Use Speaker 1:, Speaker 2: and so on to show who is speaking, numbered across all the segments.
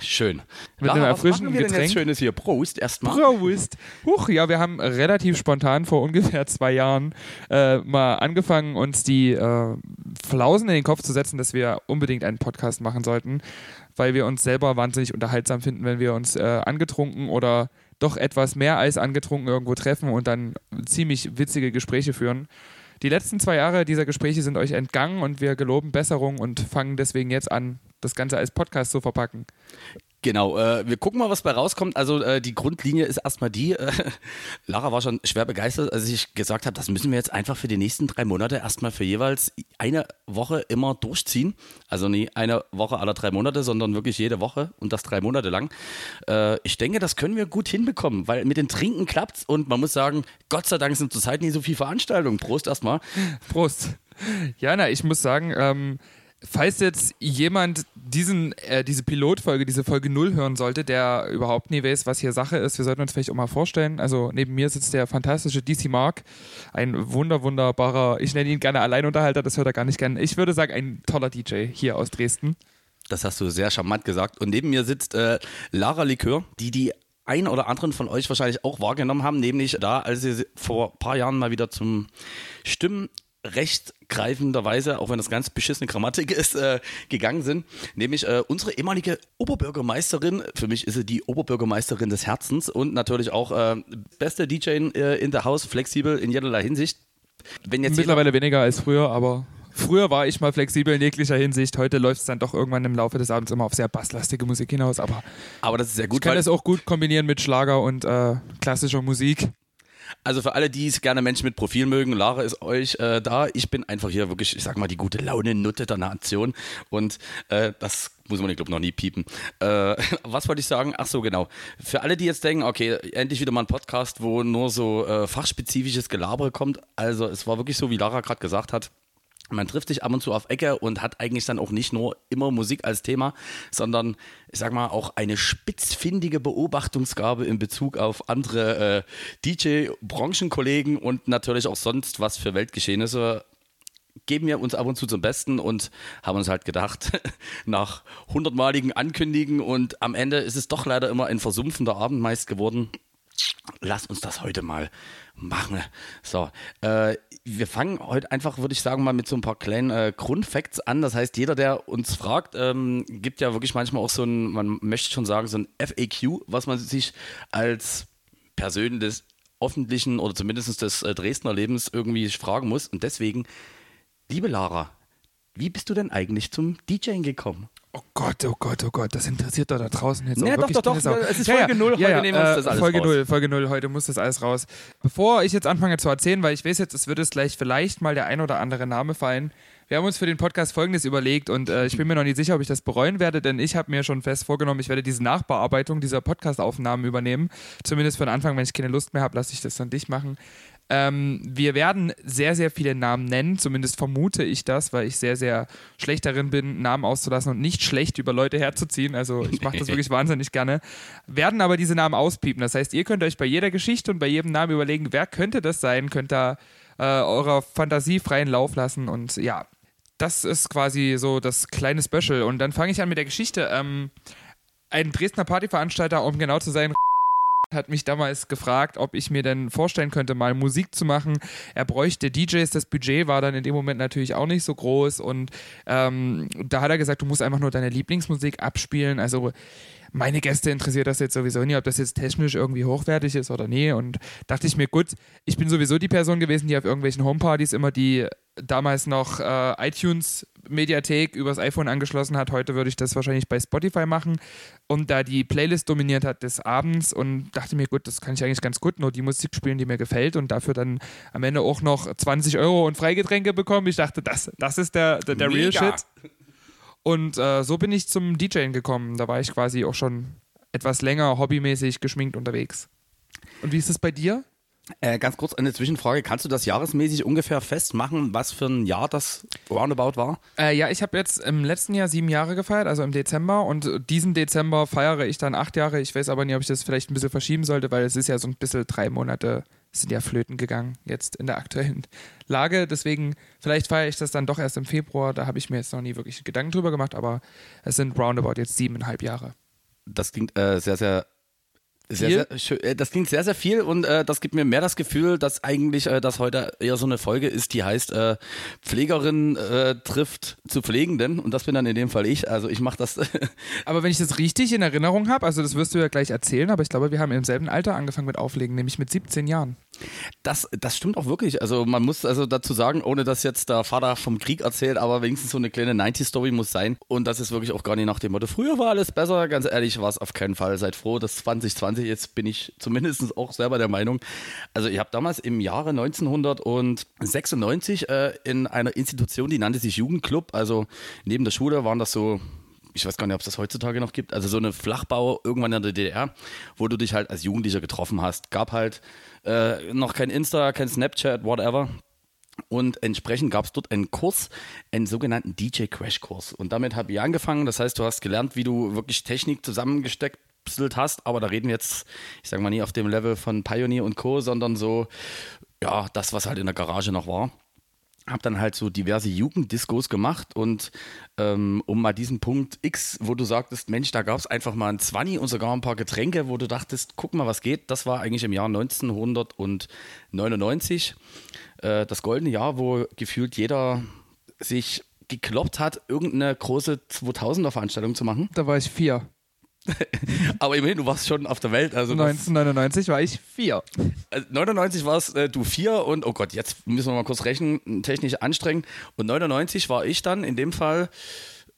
Speaker 1: Schön.
Speaker 2: Mit
Speaker 1: Lara,
Speaker 2: einem
Speaker 1: was
Speaker 2: erfrischenden
Speaker 1: machen wir denn
Speaker 2: Getränk.
Speaker 1: jetzt Schönes hier? Prost erstmal.
Speaker 2: Prost! Huch, ja, wir haben relativ spontan vor ungefähr zwei Jahren äh, mal angefangen, uns die äh, Flausen in den Kopf zu setzen, dass wir unbedingt einen Podcast machen sollten, weil wir uns selber wahnsinnig unterhaltsam finden, wenn wir uns äh, angetrunken oder doch etwas mehr als angetrunken irgendwo treffen und dann ziemlich witzige Gespräche führen. Die letzten zwei Jahre dieser Gespräche sind euch entgangen und wir geloben Besserung und fangen deswegen jetzt an, das Ganze als Podcast zu verpacken.
Speaker 1: Genau, äh, wir gucken mal, was bei rauskommt. Also äh, die Grundlinie ist erstmal die, äh, Lara war schon schwer begeistert, als ich gesagt habe, das müssen wir jetzt einfach für die nächsten drei Monate erstmal für jeweils eine Woche immer durchziehen. Also nie eine Woche aller drei Monate, sondern wirklich jede Woche und das drei Monate lang. Äh, ich denke, das können wir gut hinbekommen, weil mit den Trinken klappt's und man muss sagen, Gott sei Dank sind zurzeit nie so viele Veranstaltungen. Prost erstmal.
Speaker 2: Prost. Jana, ich muss sagen, ähm, falls jetzt jemand diesen, äh, diese Pilotfolge, diese Folge 0 hören sollte, der überhaupt nie weiß, was hier Sache ist, wir sollten uns vielleicht auch mal vorstellen. Also neben mir sitzt der fantastische DC Mark, ein wunder, wunderbarer, ich nenne ihn gerne Alleinunterhalter, das hört er gar nicht gern. Ich würde sagen, ein toller DJ hier aus Dresden.
Speaker 1: Das hast du sehr charmant gesagt. Und neben mir sitzt äh, Lara Likör, die die ein oder anderen von euch wahrscheinlich auch wahrgenommen haben, nämlich da, als sie vor ein paar Jahren mal wieder zum Stimmrecht greifenderweise, auch wenn das ganz beschissene Grammatik ist, äh, gegangen sind. Nämlich äh, unsere ehemalige Oberbürgermeisterin, für mich ist sie die Oberbürgermeisterin des Herzens und natürlich auch äh, beste DJ in, äh, in der Haus, flexibel in jederlei Hinsicht. Wenn jetzt
Speaker 2: Mittlerweile weniger als früher, aber früher war ich mal flexibel in jeglicher Hinsicht. Heute läuft es dann doch irgendwann im Laufe des Abends immer auf sehr basslastige Musik hinaus, aber
Speaker 1: aber das ist sehr
Speaker 2: ich
Speaker 1: gut,
Speaker 2: kann
Speaker 1: weil
Speaker 2: es auch gut kombinieren mit Schlager und äh, klassischer Musik.
Speaker 1: Also für alle, die es gerne Menschen mit Profil mögen, Lara ist euch äh, da. Ich bin einfach hier wirklich, ich sag mal, die gute Laune-Nutte der Nation. Und äh, das muss man, ich glaube, noch nie piepen. Äh, was wollte ich sagen? Ach so, genau. Für alle, die jetzt denken, okay, endlich wieder mal ein Podcast, wo nur so äh, fachspezifisches Gelaber kommt. Also es war wirklich so, wie Lara gerade gesagt hat. Man trifft sich ab und zu auf Ecke und hat eigentlich dann auch nicht nur immer Musik als Thema, sondern ich sag mal auch eine spitzfindige Beobachtungsgabe in Bezug auf andere äh, DJ-Branchenkollegen und natürlich auch sonst was für Weltgeschehnisse geben wir uns ab und zu zum Besten und haben uns halt gedacht, nach hundertmaligen Ankündigen und am Ende ist es doch leider immer ein versumpfender Abend meist geworden. Lass uns das heute mal machen. So, äh, wir fangen heute einfach, würde ich sagen, mal mit so ein paar kleinen äh, Grundfacts an. Das heißt, jeder, der uns fragt, ähm, gibt ja wirklich manchmal auch so ein, man möchte schon sagen, so ein FAQ, was man sich als Person des öffentlichen oder zumindest des äh, Dresdner Lebens irgendwie fragen muss. Und deswegen, liebe Lara, wie bist du denn eigentlich zum DJing gekommen?
Speaker 2: Oh Gott, oh Gott, oh Gott, das interessiert doch da draußen jetzt
Speaker 1: Ja,
Speaker 2: auch
Speaker 1: doch,
Speaker 2: wirklich
Speaker 1: doch, doch,
Speaker 2: Sau.
Speaker 1: es ist Folge null, heute nehmen wir uns das alles
Speaker 2: Folge
Speaker 1: raus.
Speaker 2: null, Folge null, heute muss das alles raus. Bevor ich jetzt anfange zu erzählen, weil ich weiß jetzt, es wird es gleich vielleicht mal der ein oder andere Name fallen. Wir haben uns für den Podcast Folgendes überlegt und äh, ich bin mir noch nicht sicher, ob ich das bereuen werde, denn ich habe mir schon fest vorgenommen, ich werde diese Nachbearbeitung dieser Podcast-Aufnahmen übernehmen. Zumindest für den Anfang, wenn ich keine Lust mehr habe, lasse ich das dann dich machen. Ähm, wir werden sehr, sehr viele Namen nennen, zumindest vermute ich das, weil ich sehr, sehr schlecht darin bin, Namen auszulassen und nicht schlecht über Leute herzuziehen. Also ich mache das wirklich wahnsinnig gerne. Werden aber diese Namen auspiepen. Das heißt, ihr könnt euch bei jeder Geschichte und bei jedem Namen überlegen, wer könnte das sein, könnt da äh, eurer Fantasie freien Lauf lassen und ja, das ist quasi so das kleine Special. Und dann fange ich an mit der Geschichte. Ähm, ein Dresdner Partyveranstalter, um genau zu sein, hat mich damals gefragt, ob ich mir denn vorstellen könnte, mal Musik zu machen. Er bräuchte DJs, das Budget war dann in dem Moment natürlich auch nicht so groß und ähm, da hat er gesagt, du musst einfach nur deine Lieblingsmusik abspielen. Also meine Gäste interessiert das jetzt sowieso nie, ob das jetzt technisch irgendwie hochwertig ist oder nee. Und dachte ich mir, gut, ich bin sowieso die Person gewesen, die auf irgendwelchen Homepartys immer die damals noch äh, iTunes-Mediathek übers iPhone angeschlossen hat. Heute würde ich das wahrscheinlich bei Spotify machen. Und da die Playlist dominiert hat des Abends und dachte mir, gut, das kann ich eigentlich ganz gut, nur die Musik spielen, die mir gefällt und dafür dann am Ende auch noch 20 Euro und Freigetränke bekommen. Ich dachte, das, das ist der, der, der Real. Shit. Und äh, so bin ich zum DJing gekommen. Da war ich quasi auch schon etwas länger hobbymäßig geschminkt unterwegs. Und wie ist es bei dir?
Speaker 1: Äh, ganz kurz eine Zwischenfrage. Kannst du das jahresmäßig ungefähr festmachen, was für ein Jahr das roundabout war?
Speaker 2: Äh, ja, ich habe jetzt im letzten Jahr sieben Jahre gefeiert, also im Dezember. Und diesen Dezember feiere ich dann acht Jahre. Ich weiß aber nicht, ob ich das vielleicht ein bisschen verschieben sollte, weil es ist ja so ein bisschen drei Monate sind ja flöten gegangen jetzt in der aktuellen Lage. Deswegen, vielleicht feiere ich das dann doch erst im Februar. Da habe ich mir jetzt noch nie wirklich Gedanken drüber gemacht, aber es sind roundabout jetzt siebeneinhalb Jahre.
Speaker 1: Das klingt äh, sehr, sehr sehr, sehr schön. Äh, das klingt sehr, sehr viel und äh, das gibt mir mehr das Gefühl, dass eigentlich äh, das heute eher so eine Folge ist, die heißt äh, Pflegerin äh, trifft zu Pflegenden und das bin dann in dem Fall ich. Also ich mache das.
Speaker 2: aber wenn ich das richtig in Erinnerung habe, also das wirst du ja gleich erzählen, aber ich glaube, wir haben im selben Alter angefangen mit Auflegen, nämlich mit 17 Jahren.
Speaker 1: Das, das stimmt auch wirklich. Also man muss also dazu sagen, ohne dass jetzt der Vater vom Krieg erzählt, aber wenigstens so eine kleine 90-Story muss sein. Und das ist wirklich auch gar nicht nach dem Motto, früher war alles besser. Ganz ehrlich, war es auf keinen Fall. Seid froh, dass 2020, jetzt bin ich zumindest auch selber der Meinung. Also ich habe damals im Jahre 1996 äh, in einer Institution, die nannte sich Jugendclub. Also neben der Schule waren das so ich weiß gar nicht, ob es das heutzutage noch gibt, also so eine Flachbau irgendwann in der DDR, wo du dich halt als Jugendlicher getroffen hast. Gab halt äh, noch kein Insta, kein Snapchat, whatever. Und entsprechend gab es dort einen Kurs, einen sogenannten DJ-Crash-Kurs. Und damit habe ich angefangen. Das heißt, du hast gelernt, wie du wirklich Technik zusammengesteckt hast. Aber da reden wir jetzt, ich sage mal nie auf dem Level von Pioneer und Co., sondern so, ja, das, was halt in der Garage noch war habe dann halt so diverse Jugenddiscos gemacht und ähm, um mal diesen Punkt X, wo du sagtest, Mensch, da gab es einfach mal ein Zwanni und sogar ein paar Getränke, wo du dachtest, guck mal, was geht. Das war eigentlich im Jahr 1999, äh, das goldene Jahr, wo gefühlt jeder sich gekloppt hat, irgendeine große 2000er-Veranstaltung zu machen.
Speaker 2: Da war ich vier.
Speaker 1: Aber immerhin, du warst schon auf der Welt. Also
Speaker 2: 1999 war ich vier.
Speaker 1: 99 warst äh, du vier und, oh Gott, jetzt müssen wir mal kurz rechnen, technisch anstrengend. Und 99 war ich dann in dem Fall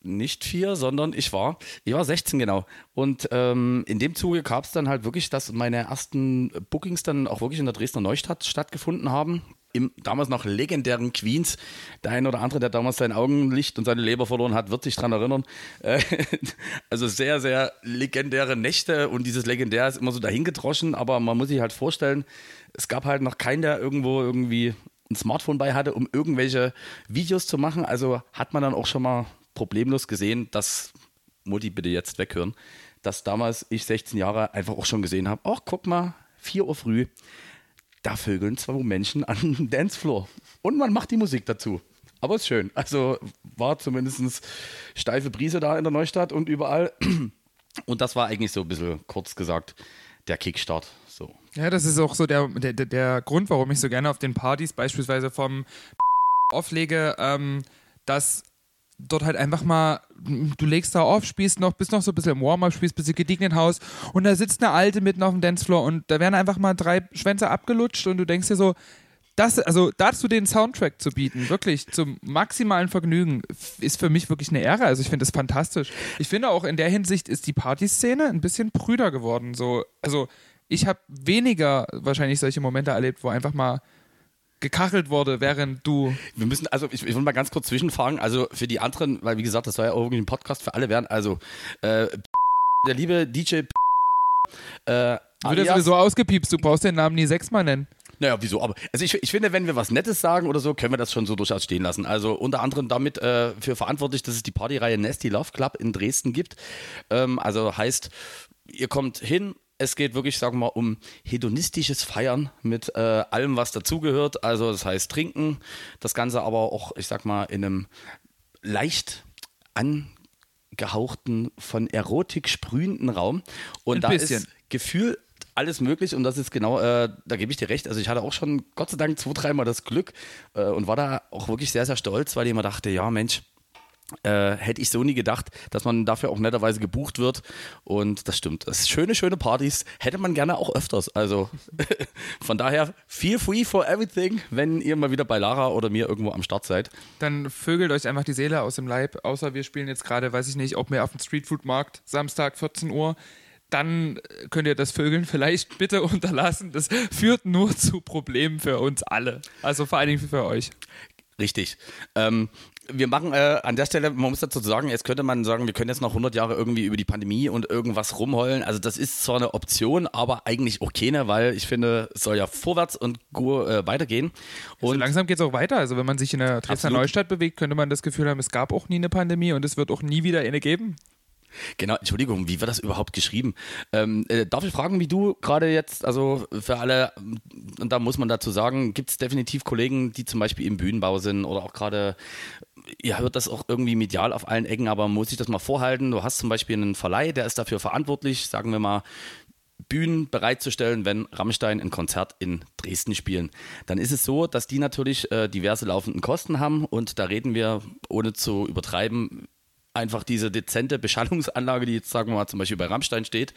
Speaker 1: nicht vier, sondern ich war, ich war 16 genau. Und ähm, in dem Zuge gab es dann halt wirklich, dass meine ersten Bookings dann auch wirklich in der Dresdner Neustadt stattgefunden haben im damals noch legendären Queens. Der eine oder andere, der damals sein Augenlicht und seine Leber verloren hat, wird sich daran erinnern. Äh, also sehr, sehr legendäre Nächte und dieses Legendär ist immer so dahingedroschen, aber man muss sich halt vorstellen, es gab halt noch keinen, der irgendwo irgendwie ein Smartphone bei hatte, um irgendwelche Videos zu machen. Also hat man dann auch schon mal problemlos gesehen, dass, Mutti bitte jetzt weghören, dass damals ich 16 Jahre einfach auch schon gesehen habe, ach guck mal, 4 Uhr früh, da vögeln zwei Menschen an dem Dancefloor. Und man macht die Musik dazu. Aber ist schön. Also war zumindest steife Brise da in der Neustadt und überall. Und das war eigentlich so ein bisschen kurz gesagt der Kickstart. So.
Speaker 2: Ja, das ist auch so der, der, der Grund, warum ich so gerne auf den Partys beispielsweise vom auflege, ähm, dass dort halt einfach mal, du legst da auf, spielst noch, bist noch so ein bisschen im Warm-up, spielst ein bisschen gediegenen Haus und da sitzt eine Alte mitten auf dem Dancefloor und da werden einfach mal drei Schwänze abgelutscht und du denkst dir so, das, also dazu den Soundtrack zu bieten, wirklich zum maximalen Vergnügen, ist für mich wirklich eine Ehre. Also ich finde das fantastisch. Ich finde auch in der Hinsicht ist die Partyszene ein bisschen prüder geworden. So, also ich habe weniger wahrscheinlich solche Momente erlebt, wo einfach mal gekachelt wurde, während du.
Speaker 1: Wir müssen, also ich, ich will mal ganz kurz zwischenfragen, also für die anderen, weil wie gesagt, das soll ja auch irgendwie ein Podcast für alle werden, also äh, der liebe DJ
Speaker 2: äh, wird ja sowieso ausgepiepst, du brauchst den Namen nie sechsmal nennen.
Speaker 1: Naja, wieso? Aber also ich, ich finde, wenn wir was Nettes sagen oder so, können wir das schon so durchaus stehen lassen. Also unter anderem damit äh, für verantwortlich, dass es die Partyreihe Nasty Love Club in Dresden gibt. Ähm, also heißt, ihr kommt hin, es geht wirklich, sagen wir mal, um hedonistisches Feiern mit äh, allem, was dazugehört. Also das heißt trinken, das Ganze aber auch, ich sag mal, in einem leicht angehauchten, von Erotik sprühenden Raum. Und Ein da bisschen. ist Gefühl alles möglich und das ist genau, äh, da gebe ich dir recht. Also ich hatte auch schon Gott sei Dank zwei, dreimal das Glück äh, und war da auch wirklich sehr, sehr stolz, weil ich immer dachte, ja Mensch, äh, hätte ich so nie gedacht, dass man dafür auch netterweise gebucht wird. Und das stimmt. Das schöne, schöne Partys. Hätte man gerne auch öfters. Also von daher, feel free for everything, wenn ihr mal wieder bei Lara oder mir irgendwo am Start seid.
Speaker 2: Dann vögelt euch einfach die Seele aus dem Leib. Außer wir spielen jetzt gerade, weiß ich nicht, ob mehr auf dem Streetfood-Markt, Samstag 14 Uhr dann könnt ihr das Vögeln vielleicht bitte unterlassen. Das führt nur zu Problemen für uns alle. Also vor allen Dingen für euch.
Speaker 1: Richtig. Ähm, wir machen äh, an der Stelle, man muss dazu sagen, jetzt könnte man sagen, wir können jetzt noch 100 Jahre irgendwie über die Pandemie und irgendwas rumheulen. Also das ist zwar eine Option, aber eigentlich auch keine, weil ich finde, es soll ja vorwärts und äh, weitergehen.
Speaker 2: Und so langsam geht es auch weiter. Also wenn man sich in der Dresdner Neustadt bewegt, könnte man das Gefühl haben, es gab auch nie eine Pandemie und es wird auch nie wieder eine geben.
Speaker 1: Genau, Entschuldigung, wie wird das überhaupt geschrieben? Ähm, äh, darf ich fragen, wie du gerade jetzt, also für alle, und da muss man dazu sagen, gibt es definitiv Kollegen, die zum Beispiel im Bühnenbau sind oder auch gerade, ihr hört das auch irgendwie medial auf allen Ecken, aber muss ich das mal vorhalten? Du hast zum Beispiel einen Verleih, der ist dafür verantwortlich, sagen wir mal, Bühnen bereitzustellen, wenn Rammstein ein Konzert in Dresden spielen. Dann ist es so, dass die natürlich äh, diverse laufenden Kosten haben und da reden wir, ohne zu übertreiben, einfach diese dezente Beschallungsanlage, die jetzt sagen wir mal zum Beispiel bei Rammstein steht,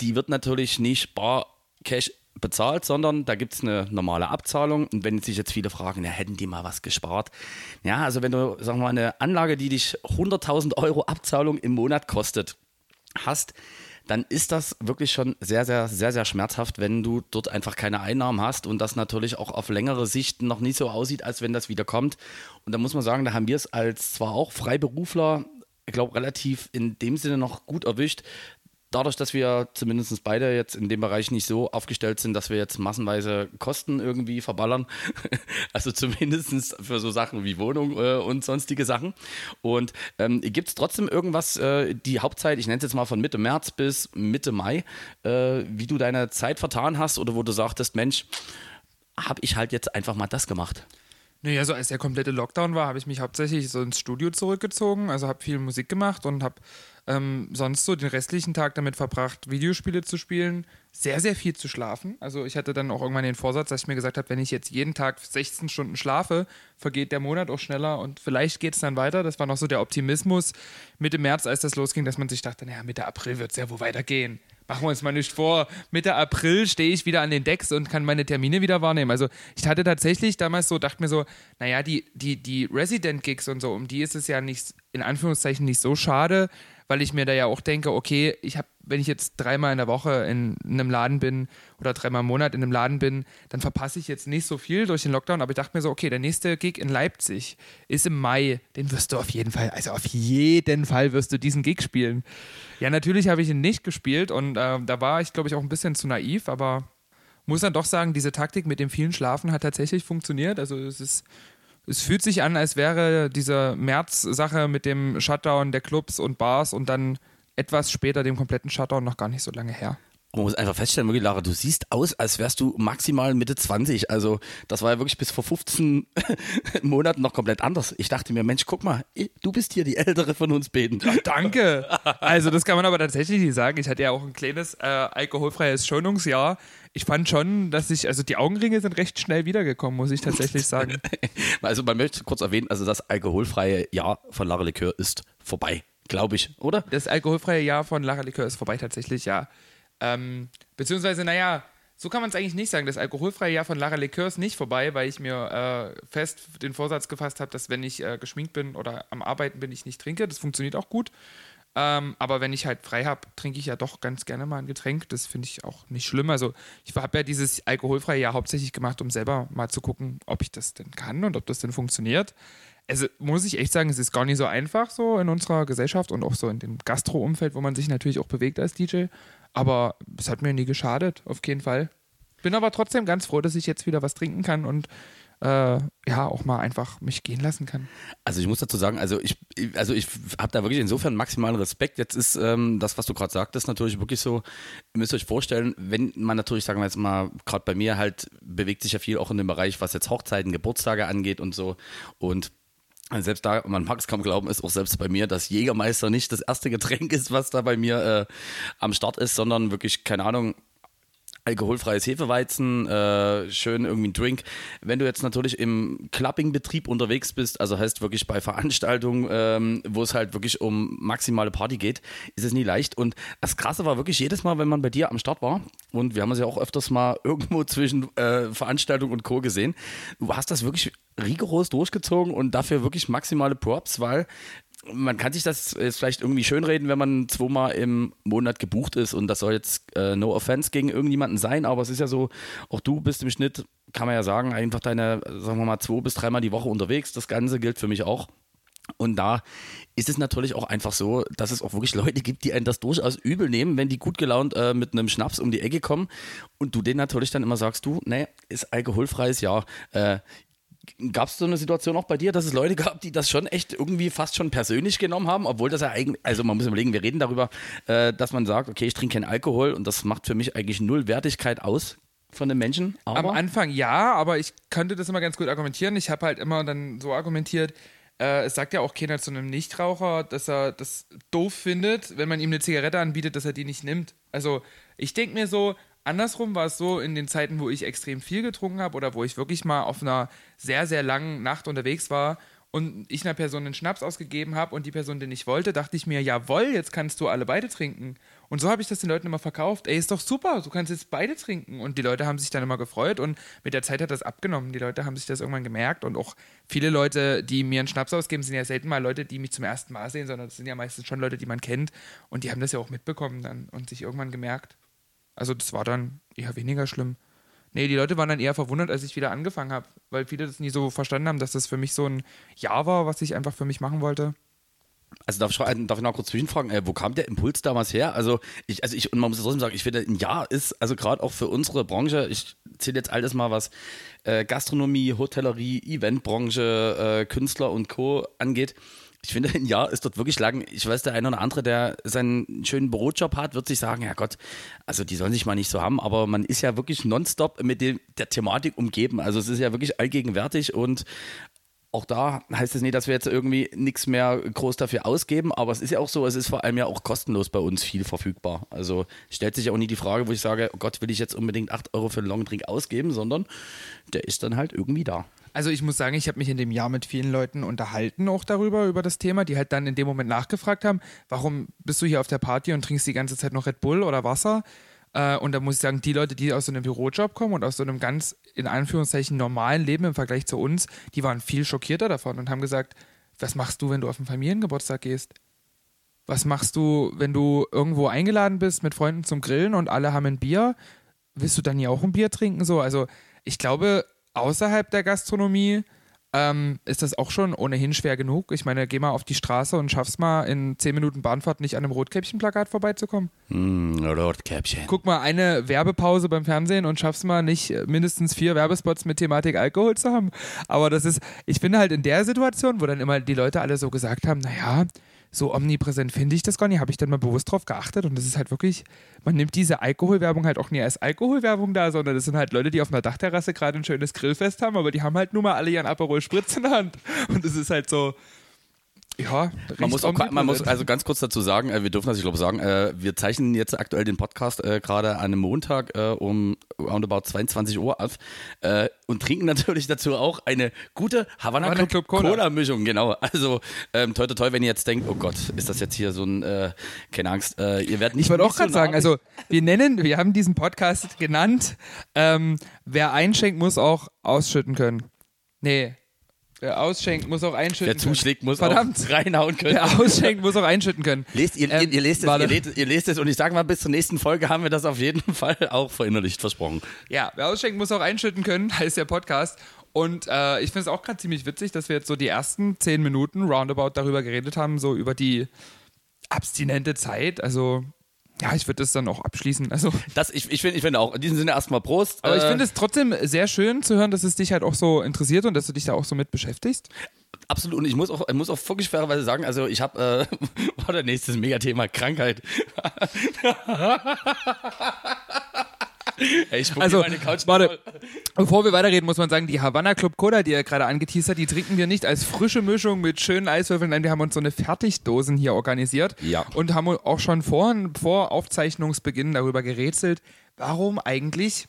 Speaker 1: die wird natürlich nicht bar Cash bezahlt, sondern da gibt es eine normale Abzahlung. Und wenn sich jetzt viele fragen, ja, hätten die mal was gespart? Ja, also wenn du, sagen wir mal, eine Anlage, die dich 100.000 Euro Abzahlung im Monat kostet, hast, dann ist das wirklich schon sehr, sehr, sehr, sehr schmerzhaft, wenn du dort einfach keine Einnahmen hast und das natürlich auch auf längere Sicht noch nicht so aussieht, als wenn das wieder kommt. Und da muss man sagen, da haben wir es als zwar auch Freiberufler ich glaube, relativ in dem Sinne noch gut erwischt. Dadurch, dass wir zumindest beide jetzt in dem Bereich nicht so aufgestellt sind, dass wir jetzt massenweise Kosten irgendwie verballern. also zumindest für so Sachen wie Wohnung äh, und sonstige Sachen. Und ähm, gibt es trotzdem irgendwas, äh, die Hauptzeit, ich nenne es jetzt mal von Mitte März bis Mitte Mai, äh, wie du deine Zeit vertan hast oder wo du sagtest, Mensch, habe ich halt jetzt einfach mal das gemacht?
Speaker 2: Naja, so als der komplette Lockdown war, habe ich mich hauptsächlich so ins Studio zurückgezogen, also habe viel Musik gemacht und habe ähm, sonst so den restlichen Tag damit verbracht, Videospiele zu spielen, sehr, sehr viel zu schlafen. Also ich hatte dann auch irgendwann den Vorsatz, dass ich mir gesagt habe, wenn ich jetzt jeden Tag 16 Stunden schlafe, vergeht der Monat auch schneller und vielleicht geht es dann weiter. Das war noch so der Optimismus Mitte März, als das losging, dass man sich dachte, naja, Mitte April wird es ja wohl weitergehen machen wir uns mal nicht vor, Mitte April stehe ich wieder an den Decks und kann meine Termine wieder wahrnehmen. Also ich hatte tatsächlich damals so, dachte mir so, naja, die, die, die Resident-Gigs und so, um die ist es ja nicht, in Anführungszeichen, nicht so schade, weil ich mir da ja auch denke, okay, ich habe, wenn ich jetzt dreimal in der Woche in, in einem Laden bin oder dreimal im Monat in einem Laden bin, dann verpasse ich jetzt nicht so viel durch den Lockdown, aber ich dachte mir so, okay, der nächste Gig in Leipzig ist im Mai, den wirst du auf jeden Fall, also auf jeden Fall wirst du diesen Gig spielen. Ja, natürlich habe ich ihn nicht gespielt und äh, da war ich, glaube ich, auch ein bisschen zu naiv, aber muss dann doch sagen, diese Taktik mit dem vielen Schlafen hat tatsächlich funktioniert. Also es ist es fühlt sich an, als wäre diese März-Sache mit dem Shutdown der Clubs und Bars und dann etwas später dem kompletten Shutdown noch gar nicht so lange her.
Speaker 1: Man muss einfach feststellen, wirklich, Lara, du siehst aus, als wärst du maximal Mitte 20. Also, das war ja wirklich bis vor 15 Monaten noch komplett anders. Ich dachte mir, Mensch, guck mal, du bist hier die Ältere von uns beiden.
Speaker 2: Ja, danke. Also, das kann man aber tatsächlich nicht sagen. Ich hatte ja auch ein kleines äh, alkoholfreies Schonungsjahr. Ich fand schon, dass ich, also die Augenringe sind recht schnell wiedergekommen, muss ich tatsächlich sagen.
Speaker 1: also, man möchte kurz erwähnen, also das alkoholfreie Jahr von Lara Likör ist vorbei, glaube ich, oder?
Speaker 2: Das alkoholfreie Jahr von Lara Likör ist vorbei, tatsächlich, ja. Ähm, beziehungsweise, naja, so kann man es eigentlich nicht sagen. Das alkoholfreie Jahr von Lara Likör ist nicht vorbei, weil ich mir äh, fest den Vorsatz gefasst habe, dass wenn ich äh, geschminkt bin oder am Arbeiten bin, ich nicht trinke. Das funktioniert auch gut. Ähm, aber wenn ich halt frei habe, trinke ich ja doch ganz gerne mal ein Getränk. Das finde ich auch nicht schlimm. Also ich habe ja dieses alkoholfreie Jahr hauptsächlich gemacht, um selber mal zu gucken, ob ich das denn kann und ob das denn funktioniert. Also muss ich echt sagen, es ist gar nicht so einfach so in unserer Gesellschaft und auch so in dem Gastro-Umfeld, wo man sich natürlich auch bewegt als DJ. Aber es hat mir nie geschadet, auf jeden Fall. Bin aber trotzdem ganz froh, dass ich jetzt wieder was trinken kann und äh, ja auch mal einfach mich gehen lassen kann.
Speaker 1: Also ich muss dazu sagen, also ich, also ich habe da wirklich insofern maximalen Respekt. Jetzt ist ähm, das, was du gerade sagtest, natürlich wirklich so, ihr müsst euch vorstellen, wenn man natürlich, sagen wir jetzt mal, gerade bei mir halt bewegt sich ja viel auch in dem Bereich, was jetzt Hochzeiten, Geburtstage angeht und so. Und selbst da, man mag es kaum glauben, ist auch selbst bei mir, dass Jägermeister nicht das erste Getränk ist, was da bei mir äh, am Start ist, sondern wirklich, keine Ahnung, alkoholfreies Hefeweizen, äh, schön irgendwie ein Drink. Wenn du jetzt natürlich im Clubbing-Betrieb unterwegs bist, also heißt wirklich bei Veranstaltungen, ähm, wo es halt wirklich um maximale Party geht, ist es nie leicht. Und das Krasse war wirklich jedes Mal, wenn man bei dir am Start war, und wir haben es ja auch öfters mal irgendwo zwischen äh, Veranstaltung und Co. gesehen, du hast das wirklich rigoros durchgezogen und dafür wirklich maximale Props, weil man kann sich das jetzt vielleicht irgendwie schönreden, wenn man zweimal im Monat gebucht ist und das soll jetzt äh, no offense gegen irgendjemanden sein, aber es ist ja so, auch du bist im Schnitt, kann man ja sagen, einfach deine, sagen wir mal, zwei bis dreimal die Woche unterwegs. Das Ganze gilt für mich auch. Und da ist es natürlich auch einfach so, dass es auch wirklich Leute gibt, die einen das durchaus übel nehmen, wenn die gut gelaunt äh, mit einem Schnaps um die Ecke kommen und du denen natürlich dann immer sagst, du, nee, ist alkoholfreies Jahr. Äh, Gab es so eine Situation auch bei dir, dass es Leute gab, die das schon echt irgendwie fast schon persönlich genommen haben, obwohl das ja eigentlich, also man muss überlegen, wir reden darüber, äh, dass man sagt, okay, ich trinke keinen Alkohol und das macht für mich eigentlich null Wertigkeit aus von den Menschen.
Speaker 2: Am Anfang ja, aber ich könnte das immer ganz gut argumentieren. Ich habe halt immer dann so argumentiert, äh, es sagt ja auch keiner zu einem Nichtraucher, dass er das doof findet, wenn man ihm eine Zigarette anbietet, dass er die nicht nimmt. Also ich denke mir so, andersrum war es so in den Zeiten, wo ich extrem viel getrunken habe oder wo ich wirklich mal auf einer sehr, sehr langen Nacht unterwegs war und ich einer Person einen Schnaps ausgegeben habe und die Person den ich wollte, dachte ich mir, jawohl, jetzt kannst du alle beide trinken. Und so habe ich das den Leuten immer verkauft. Ey, ist doch super, du kannst jetzt beide trinken. Und die Leute haben sich dann immer gefreut und mit der Zeit hat das abgenommen. Die Leute haben sich das irgendwann gemerkt und auch viele Leute, die mir einen Schnaps ausgeben, sind ja selten mal Leute, die mich zum ersten Mal sehen, sondern das sind ja meistens schon Leute, die man kennt und die haben das ja auch mitbekommen dann und sich irgendwann gemerkt. Also das war dann eher weniger schlimm. Nee, die Leute waren dann eher verwundert, als ich wieder angefangen habe, weil viele das nie so verstanden haben, dass das für mich so ein Jahr war, was ich einfach für mich machen wollte.
Speaker 1: Also darf ich, darf ich noch kurz zwischenfragen, äh, wo kam der Impuls damals her? Also ich, also ich, und man muss trotzdem sagen, ich finde, ein Jahr ist, also gerade auch für unsere Branche, ich zähle jetzt alles mal, was äh, Gastronomie, Hotellerie, Eventbranche, äh, Künstler und Co. angeht. Ich finde, ein Jahr ist dort wirklich lang. Ich weiß, der eine oder andere, der seinen schönen Bürojob hat, wird sich sagen, ja Gott, also die sollen sich mal nicht so haben, aber man ist ja wirklich nonstop mit dem, der Thematik umgeben. Also es ist ja wirklich allgegenwärtig und auch da heißt es nicht, dass wir jetzt irgendwie nichts mehr groß dafür ausgeben, aber es ist ja auch so, es ist vor allem ja auch kostenlos bei uns viel verfügbar. Also stellt sich auch nie die Frage, wo ich sage, oh Gott, will ich jetzt unbedingt 8 Euro für einen Longdrink ausgeben, sondern der ist dann halt irgendwie da.
Speaker 2: Also ich muss sagen, ich habe mich in dem Jahr mit vielen Leuten unterhalten auch darüber, über das Thema, die halt dann in dem Moment nachgefragt haben, warum bist du hier auf der Party und trinkst die ganze Zeit noch Red Bull oder Wasser? Äh, und da muss ich sagen, die Leute, die aus so einem Bürojob kommen und aus so einem ganz, in Anführungszeichen, normalen Leben im Vergleich zu uns, die waren viel schockierter davon und haben gesagt, was machst du, wenn du auf einen Familiengeburtstag gehst? Was machst du, wenn du irgendwo eingeladen bist mit Freunden zum Grillen und alle haben ein Bier? Willst du dann hier auch ein Bier trinken? So, also ich glaube, außerhalb der Gastronomie ähm, ist das auch schon ohnehin schwer genug. Ich meine, geh mal auf die Straße und schaff's mal in 10 Minuten Bahnfahrt nicht an einem Rotkäppchenplakat vorbeizukommen.
Speaker 1: Mm, Rotkäppchen.
Speaker 2: Guck mal eine Werbepause beim Fernsehen und schaff's mal nicht äh, mindestens vier Werbespots mit Thematik Alkohol zu haben. Aber das ist, ich finde halt in der Situation, wo dann immer die Leute alle so gesagt haben, naja, so omnipräsent finde ich das gar nicht, habe ich dann mal bewusst drauf geachtet? Und das ist halt wirklich, man nimmt diese Alkoholwerbung halt auch nie als Alkoholwerbung da, sondern das sind halt Leute, die auf einer Dachterrasse gerade ein schönes Grillfest haben, aber die haben halt nur mal alle ihren Aperol Spritz in der Hand. Und das ist halt so, ja,
Speaker 1: Man muss, auch, man muss also ganz kurz dazu sagen, äh, wir dürfen das, ich glaube, sagen, äh, wir zeichnen jetzt aktuell den Podcast äh, gerade an einem Montag um roundabout 22 Uhr auf und trinken natürlich dazu auch eine gute Havana,
Speaker 2: Havana
Speaker 1: Club,
Speaker 2: Club Cola.
Speaker 1: Cola Mischung, genau. Also ähm, toi toi toi, wenn ihr jetzt denkt, oh Gott, ist das jetzt hier so ein, äh, keine Angst, äh, ihr werdet nicht
Speaker 2: Ich wollte auch gerade
Speaker 1: so
Speaker 2: sagen, also wir nennen, wir haben diesen Podcast genannt, ähm, wer einschenkt, muss auch ausschütten können. Nee, wer ausschenkt, muss auch einschütten können.
Speaker 1: zuschlägt, muss
Speaker 2: Verdammt.
Speaker 1: auch reinhauen können.
Speaker 2: Wer ausschenkt, muss auch einschütten können.
Speaker 1: Lest, ihr,
Speaker 2: Ähm,
Speaker 1: ihr, ihr, lest es, ihr, lest, ihr lest es und ich sage mal, bis zur nächsten Folge haben wir das auf jeden Fall auch verinnerlicht versprochen.
Speaker 2: Ja, wer ausschenkt, muss auch einschütten können, heißt der Podcast. Und äh, ich finde es auch gerade ziemlich witzig, dass wir jetzt so die ersten zehn Minuten roundabout darüber geredet haben, so über die abstinente Zeit. Also, ja, ich würde das dann auch abschließen. Also,
Speaker 1: Das, ich, ich finde ich find auch, in diesem Sinne erstmal Prost.
Speaker 2: aber ich
Speaker 1: Äh,
Speaker 2: finde es trotzdem sehr schön zu hören, dass es dich halt auch so interessiert und dass du dich da auch so mit beschäftigst.
Speaker 1: Absolut, und ich muss auch, ich muss auch wirklich fairerweise sagen, also ich habe, äh, warte, nächstes Megathema, Krankheit. Ey, ich
Speaker 2: Also,
Speaker 1: hier meine Couch
Speaker 2: warte, bevor wir weiterreden, muss man sagen, die Havana Club Cola, die er gerade angeteasert, die trinken wir nicht als frische Mischung mit schönen Eiswürfeln. Nein, wir haben uns so eine Fertigdosen hier organisiert
Speaker 1: Ja.
Speaker 2: und haben auch schon vor, vor Aufzeichnungsbeginn darüber gerätselt, warum eigentlich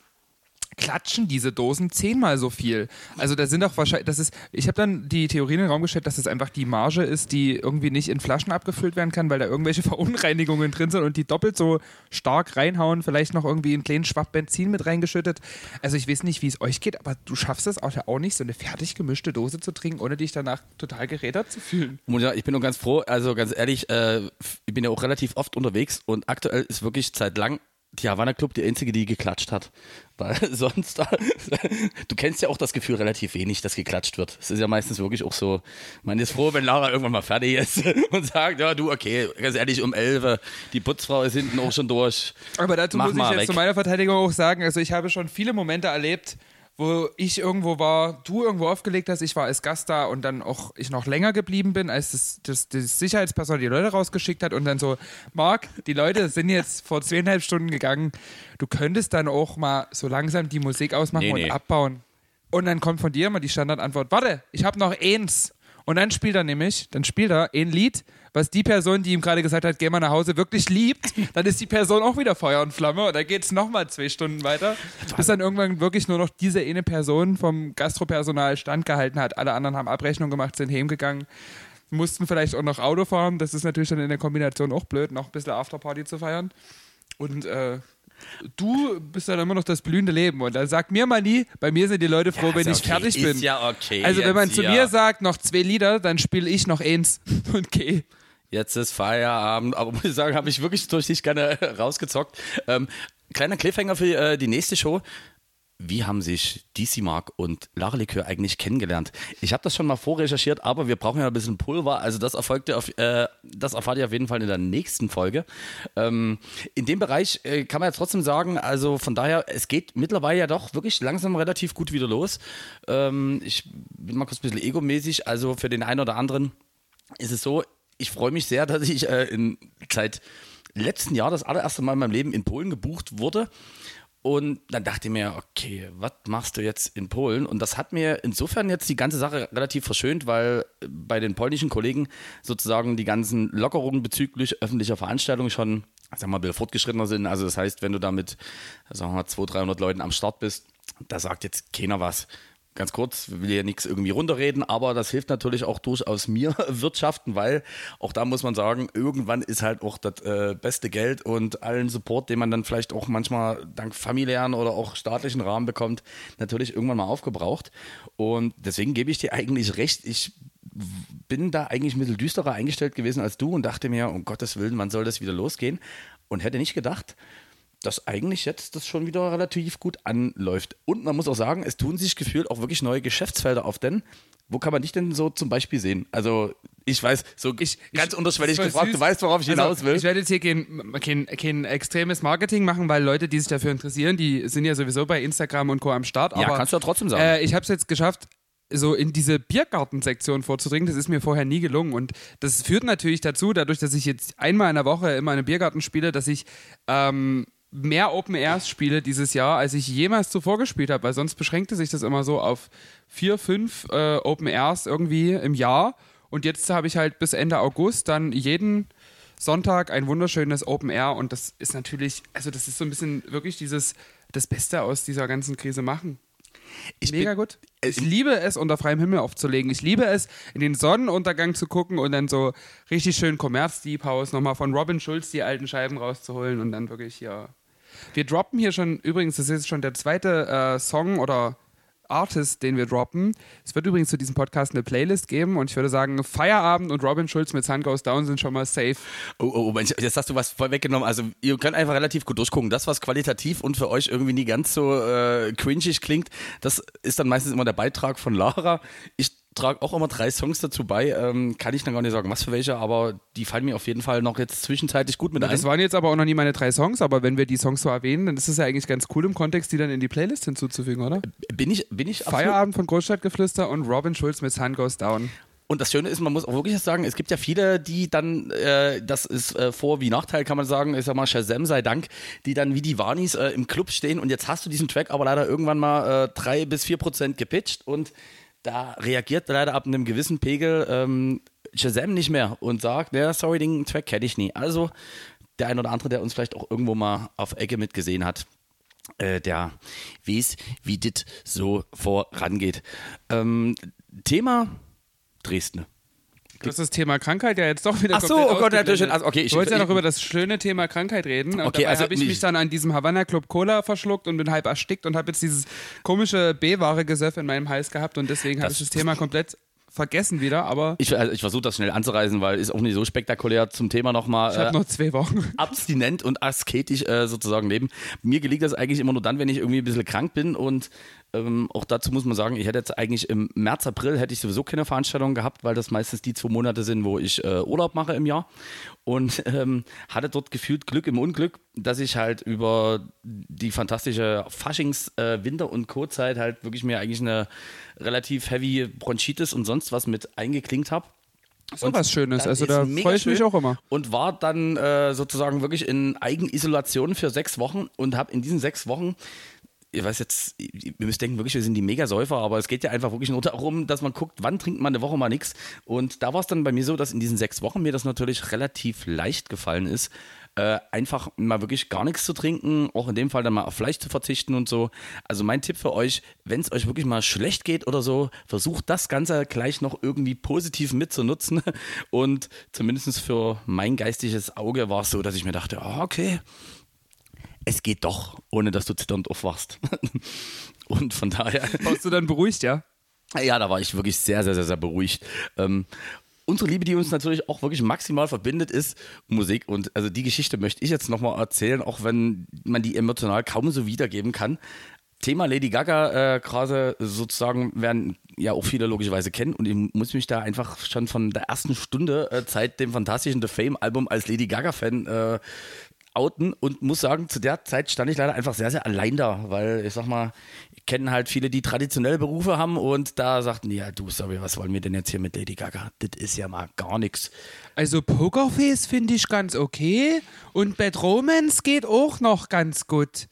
Speaker 2: klatschen diese Dosen zehnmal so viel. Also da sind doch wahrscheinlich, das ist, ich habe dann die Theorie in den Raum gestellt, dass es einfach die Marge ist, die irgendwie nicht in Flaschen abgefüllt werden kann, weil da irgendwelche Verunreinigungen drin sind und die doppelt so stark reinhauen, vielleicht noch irgendwie einen kleinen Schwapp Benzin mit reingeschüttet. Also ich weiß nicht, wie es euch geht, aber du schaffst es auch, auch nicht, so eine fertig gemischte Dose zu trinken, ohne dich danach total gerädert zu fühlen.
Speaker 1: Ja, ich bin nur ganz froh, also ganz ehrlich, äh, ich bin ja auch relativ oft unterwegs und aktuell ist wirklich seit lang die Havana Club die einzige, die geklatscht hat. Weil sonst, du kennst ja auch das Gefühl relativ wenig, dass geklatscht wird. Es ist ja meistens wirklich auch so, man ist froh, wenn Lara irgendwann mal fertig ist und sagt, ja du, okay, ganz ehrlich, um 11, die Putzfrau ist hinten auch schon durch.
Speaker 2: Aber dazu
Speaker 1: Mach
Speaker 2: muss ich jetzt
Speaker 1: weg.
Speaker 2: zu meiner Verteidigung auch sagen, also ich habe schon viele Momente erlebt, wo ich irgendwo war, du irgendwo aufgelegt hast, ich war als Gast da und dann auch ich noch länger geblieben bin, als das, das, das Sicherheitspersonal die Leute rausgeschickt hat und dann so, Marc, die Leute sind jetzt vor zweieinhalb Stunden gegangen, du könntest dann auch mal so langsam die Musik ausmachen
Speaker 1: Nee,
Speaker 2: und
Speaker 1: nee.
Speaker 2: abbauen. Und dann kommt von dir immer die Standardantwort, warte, ich habe noch eins. Und dann spielt er nämlich, dann spielt er ein Lied, was die Person, die ihm gerade gesagt hat, geh mal nach Hause, wirklich liebt. Dann ist die Person auch wieder Feuer und Flamme und dann geht es nochmal zwei Stunden weiter, bis dann irgendwann wirklich nur noch diese eine Person vom Gastropersonal standgehalten hat. Alle anderen haben Abrechnung gemacht, sind heimgegangen, mussten vielleicht auch noch Auto fahren. Das ist natürlich dann in der Kombination auch blöd, noch ein bisschen Afterparty zu feiern. Und äh, du bist dann immer noch das blühende Leben. Und dann sag mir mal nie, bei mir sind die Leute froh, wenn
Speaker 1: ist
Speaker 2: ich
Speaker 1: okay,
Speaker 2: fertig
Speaker 1: ist
Speaker 2: bin.
Speaker 1: ja okay,
Speaker 2: Also wenn man zu mir sagt, noch zwei Lieder, dann spiele ich noch eins und geh.
Speaker 1: Jetzt ist Feierabend, aber muss ich sagen, habe ich wirklich durch dich gerne rausgezockt. Ähm, kleiner Cliffhanger für äh, die nächste Show. Wie haben sich DC Mark und Lara Likör eigentlich kennengelernt? Ich habe das schon mal vorrecherchiert, aber wir brauchen ja ein bisschen Pulver. Also das erfolgte auf, äh, das erfahrt ihr auf jeden Fall in der nächsten Folge. Ähm, in dem Bereich äh, kann man ja trotzdem sagen, also von daher, es geht mittlerweile ja doch wirklich langsam relativ gut wieder los. Ähm, ich bin mal kurz ein bisschen egomäßig, also für den einen oder anderen ist es so, ich freue mich sehr, dass ich äh, in, seit letzten Jahr das allererste Mal in meinem Leben in Polen gebucht wurde. Und dann dachte ich mir, okay, was machst du jetzt in Polen? Und das hat mir insofern jetzt die ganze Sache relativ verschönt, weil bei den polnischen Kollegen sozusagen die ganzen Lockerungen bezüglich öffentlicher Veranstaltungen schon, sag mal, ein fortgeschrittener sind. Also das heißt, wenn du da mit, sagen wir mal, 200, 300 Leuten am Start bist, da sagt jetzt keiner was. Ganz kurz, will hier nichts irgendwie runterreden, aber das hilft natürlich auch durchaus mir wirtschaften, weil auch da muss man sagen, irgendwann ist halt auch das äh, beste Geld und allen Support, den man dann vielleicht auch manchmal dank familiären oder auch staatlichen Rahmen bekommt, natürlich irgendwann mal aufgebraucht. Und deswegen gebe ich dir eigentlich recht, ich bin da eigentlich ein bisschen düsterer eingestellt gewesen als du und dachte mir, um Gottes Willen, wann soll das wieder losgehen? Und hätte nicht gedacht, dass eigentlich jetzt das schon wieder relativ gut anläuft. Und man muss auch sagen, es tun sich gefühlt auch wirklich neue Geschäftsfelder auf, denn wo kann man dich denn so zum Beispiel sehen? Also ich weiß, so
Speaker 2: Ich-
Speaker 1: ganz
Speaker 2: ich-
Speaker 1: unterschwellig gefragt,
Speaker 2: süß.
Speaker 1: du weißt, worauf ich hinaus
Speaker 2: Also,
Speaker 1: will.
Speaker 2: Ich werde jetzt hier kein, kein, kein extremes Marketing machen, weil Leute, die sich dafür interessieren, die sind ja sowieso bei Instagram und Co. am Start.
Speaker 1: ja,
Speaker 2: aber,
Speaker 1: kannst du ja trotzdem sagen.
Speaker 2: Äh, ich habe es jetzt geschafft, so in diese Biergartensektion vorzudringen. Das ist mir vorher nie gelungen. Und das führt natürlich dazu, dadurch, dass ich jetzt einmal in der Woche immer in einem Biergarten spiele, dass ich ähm, mehr Open Airs spiele dieses Jahr, als ich jemals zuvor gespielt habe. Weil sonst beschränkte sich das immer so auf vier, fünf äh, Open Airs irgendwie im Jahr. Und jetzt habe ich halt bis Ende August dann jeden Sonntag ein wunderschönes Open Air und das ist natürlich, also das ist so ein bisschen wirklich dieses, das Beste aus dieser ganzen Krise machen.
Speaker 1: ich
Speaker 2: Mega
Speaker 1: bin,
Speaker 2: gut. Ich liebe es, unter freiem Himmel aufzulegen. Ich liebe es, in den Sonnenuntergang zu gucken und dann so richtig schön Commerz Deep House nochmal von Robin Schulz die alten Scheiben rauszuholen und dann wirklich hier. Wir droppen hier schon, übrigens, das ist schon der zweite äh, Song oder Artist, den wir droppen. Es wird übrigens zu diesem Podcast eine Playlist geben und ich würde sagen, Feierabend und Robin Schulz mit Sun Goes Down sind schon mal safe.
Speaker 1: Oh, oh, oh, Mensch, jetzt hast du was voll weggenommen. Also ihr könnt einfach relativ gut durchgucken. Das, was qualitativ und für euch irgendwie nie ganz so äh, cringig klingt, das ist dann meistens immer der Beitrag von Lara. Ich trage auch immer drei Songs dazu bei. Ähm, kann ich dann gar nicht sagen, was für welche, aber die fallen mir auf jeden Fall noch jetzt zwischenzeitlich gut mit ein.
Speaker 2: Das waren jetzt aber auch noch nie meine drei Songs, aber wenn wir die Songs so erwähnen, dann ist es ja eigentlich ganz cool im Kontext, die dann in die Playlist hinzuzufügen, oder?
Speaker 1: Bin ich, bin ich
Speaker 2: Feierabend von Großstadtgeflüster und Robin Schulz mit Sun Goes Down.
Speaker 1: Und das Schöne ist, man muss auch wirklich sagen, es gibt ja viele, die dann, äh, das ist äh, Vor- wie Nachteil, kann man sagen, ich sag mal, Shazam sei Dank, die dann wie die Warnis äh, im Club stehen und jetzt hast du diesen Track aber leider irgendwann mal äh, drei bis vier Prozent gepitcht und da reagiert leider ab einem gewissen Pegel ähm, Shazam nicht mehr und sagt, ja, sorry, den Track kenne ich nie. Also der ein oder andere, der uns vielleicht auch irgendwo mal auf Ecke mitgesehen hat, äh, der weiß, wie dit so vorangeht. Ähm, Thema Dresden.
Speaker 2: Du hast das Thema Krankheit ja jetzt doch wieder
Speaker 1: Ach so, oh Gott, natürlich. Also, okay, ich-
Speaker 2: du wolltest ja noch über das schöne Thema Krankheit reden. Und
Speaker 1: Okay,
Speaker 2: dabei
Speaker 1: also
Speaker 2: habe ich mich dann an diesem Havanna Club Cola verschluckt und bin halb erstickt und habe jetzt dieses komische B-Ware-Gesöff in meinem Hals gehabt und deswegen habe ich das Thema komplett vergessen wieder, aber
Speaker 1: Ich, also ich versuche das schnell anzureisen, weil ist auch nicht so spektakulär zum Thema nochmal.
Speaker 2: ich habe
Speaker 1: Äh,
Speaker 2: noch zwei Wochen.
Speaker 1: abstinent und asketisch äh, sozusagen leben. Mir gelingt das eigentlich immer nur dann, wenn ich irgendwie ein bisschen krank bin und Ähm, auch dazu muss man sagen, ich hätte jetzt eigentlich im März, April hätte ich sowieso keine Veranstaltung gehabt, weil das meistens die zwei Monate sind, wo ich äh, Urlaub mache im Jahr. Und ähm, hatte dort gefühlt Glück im Unglück, dass ich halt über die fantastische Faschings-, äh, Winter- und Co-Zeit halt wirklich mir eigentlich eine relativ heavy Bronchitis und sonst was mit eingeklinkt habe.
Speaker 2: So was Schönes, also da freue ich mich auch immer.
Speaker 1: Und war dann äh, sozusagen wirklich in Eigenisolation für sechs Wochen und habe in diesen sechs Wochen, ich weiß jetzt, ihr müsst denken wirklich, wir sind die Megasäufer, aber es geht ja einfach wirklich nur darum, dass man guckt, wann trinkt man eine Woche mal nichts. Und da war es dann bei mir so, dass in diesen sechs Wochen mir das natürlich relativ leicht gefallen ist, äh, einfach mal wirklich gar nichts zu trinken, auch in dem Fall dann mal auf Fleisch zu verzichten und so. Also mein Tipp für euch, wenn es euch wirklich mal schlecht geht oder so, versucht das Ganze gleich noch irgendwie positiv mitzunutzen. Und zumindest für mein geistiges Auge war es so, dass ich mir dachte, ah, okay, es geht doch, ohne dass du zitternd aufwachst. Und von daher
Speaker 2: Warst du dann beruhigt, ja?
Speaker 1: ja, da war ich wirklich sehr, sehr, sehr, sehr beruhigt. Ähm, unsere Liebe, die uns natürlich auch wirklich maximal verbindet, ist Musik. Und also die Geschichte möchte ich jetzt nochmal erzählen, auch wenn man die emotional kaum so wiedergeben kann. Thema Lady Gaga, äh, gerade sozusagen, werden ja auch viele logischerweise kennen. Und ich muss mich da einfach schon von der ersten Stunde äh, seit dem fantastischen The Fame-Album als Lady Gaga-Fan äh, outen und muss sagen, zu der Zeit stand ich leider einfach sehr, sehr allein da, weil ich sag mal, ich kenne halt viele, die traditionelle Berufe haben und da sagten die, ja du, sorry, was wollen wir denn jetzt hier mit Lady Gaga? Das ist ja mal gar nichts.
Speaker 2: Also Pokerface finde ich ganz okay und Bad Romance geht auch noch ganz gut.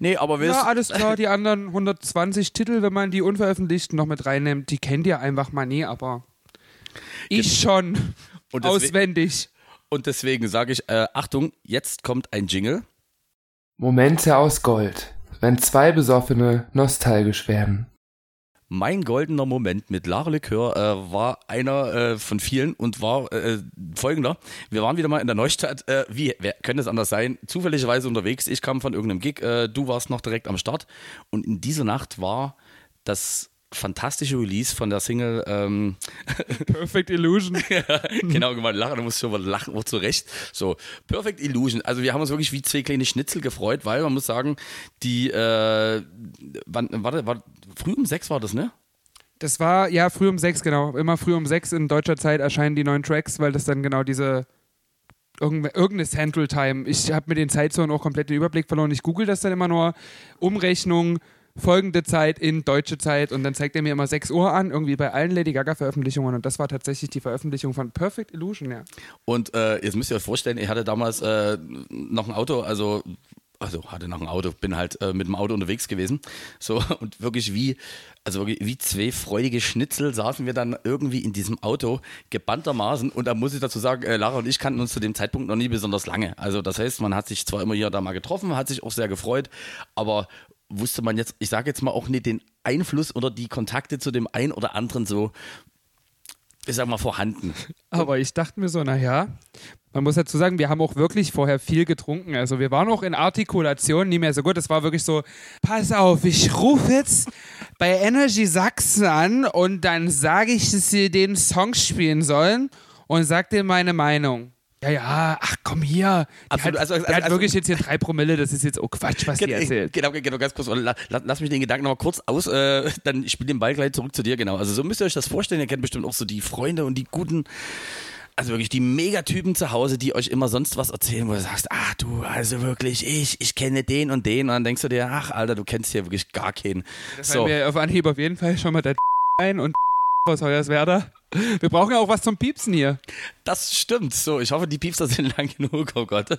Speaker 1: Nee, aber wir
Speaker 2: Ja, alles klar, die anderen 120 Titel, wenn man die unveröffentlichten noch mit reinnimmt, die kennt ihr einfach mal nie, aber ich schon. Auswendig.
Speaker 1: Und deswegen sage ich, äh, Achtung, jetzt kommt ein Jingle.
Speaker 3: Momente aus Gold, wenn zwei Besoffene nostalgisch werden.
Speaker 1: Mein goldener Moment mit Lara Likör äh, war einer äh, von vielen und war äh, folgender. Wir waren wieder mal in der Neustadt. Äh, wie wer, könnte es anders sein? Zufälligerweise unterwegs. Ich kam von irgendeinem Gig. Äh, du warst noch direkt am Start. Und in dieser Nacht war das fantastische Release von der Single. Ähm,
Speaker 2: Perfect Illusion.
Speaker 1: genau, gemeint, lachen, du musst schon mal lachen, auch zu Recht. So, Perfect Illusion. Also wir haben uns wirklich wie zwei kleine Schnitzel gefreut, weil man muss sagen, die, äh, wann, warte, war, früh um sechs war das, ne?
Speaker 2: Das war, ja, früh um sechs, genau. Immer früh um sechs in deutscher Zeit erscheinen die neuen Tracks, weil das dann genau diese irgende- irgendeine Central Time. Ich habe mit den Zeitzonen auch komplett den Überblick verloren. Ich google das dann immer nur. Umrechnung, folgende Zeit in deutsche Zeit und dann zeigt er mir immer 6 Uhr an, irgendwie bei allen Lady Gaga Veröffentlichungen und das war tatsächlich die Veröffentlichung von Perfect Illusion, ja.
Speaker 1: Und äh, jetzt müsst ihr euch vorstellen, ich hatte damals äh, noch ein Auto, also also hatte noch ein Auto, bin halt äh, mit dem Auto unterwegs gewesen. So und wirklich wie, also wirklich wie zwei freudige Schnitzel saßen wir dann irgendwie in diesem Auto gebanntermaßen. Und da muss ich dazu sagen, äh, Lara und ich kannten uns zu dem Zeitpunkt noch nie besonders lange. Also das heißt, man hat sich zwar immer hier da mal getroffen, hat sich auch sehr gefreut, aber wusste man jetzt, ich sage jetzt mal auch nicht den Einfluss oder die Kontakte zu dem einen oder anderen so, ich sag mal, vorhanden.
Speaker 2: Aber ich dachte mir so, naja, man muss dazu sagen, wir haben auch wirklich vorher viel getrunken. Also wir waren auch in Artikulation nie mehr so gut. Es war wirklich so, pass auf, ich rufe jetzt bei Energy Sachsen an und dann sage ich, dass sie den Song spielen sollen und sag dir meine Meinung. Ja, ja, ach komm hier.
Speaker 1: Absolut,
Speaker 2: hat,
Speaker 1: also- also-
Speaker 2: hat
Speaker 1: also-
Speaker 2: wirklich jetzt hier drei Promille, das ist jetzt auch Quatsch, was die erzählt.
Speaker 1: Genau, genau, ganz kurz. La, la, lass mich den Gedanken noch mal kurz aus, äh, dann spiel den Ball gleich zurück zu dir, genau. Also so müsst ihr euch das vorstellen, ihr kennt bestimmt auch so die Freunde und die guten, also wirklich die Megatypen zu Hause, die euch immer sonst was erzählen, wo du sagst, ach du, also wirklich, ich, ich kenne den und den und dann denkst du dir, ach Alter, du kennst hier wirklich gar keinen.
Speaker 2: Da
Speaker 1: So,
Speaker 2: mir auf Anhieb auf jeden Fall schon mal der ein und aus Hoyerswerda. Wir brauchen ja auch was zum Piepsen hier.
Speaker 1: das stimmt. So, ich hoffe, die Piepser sind lang genug, oh Gott.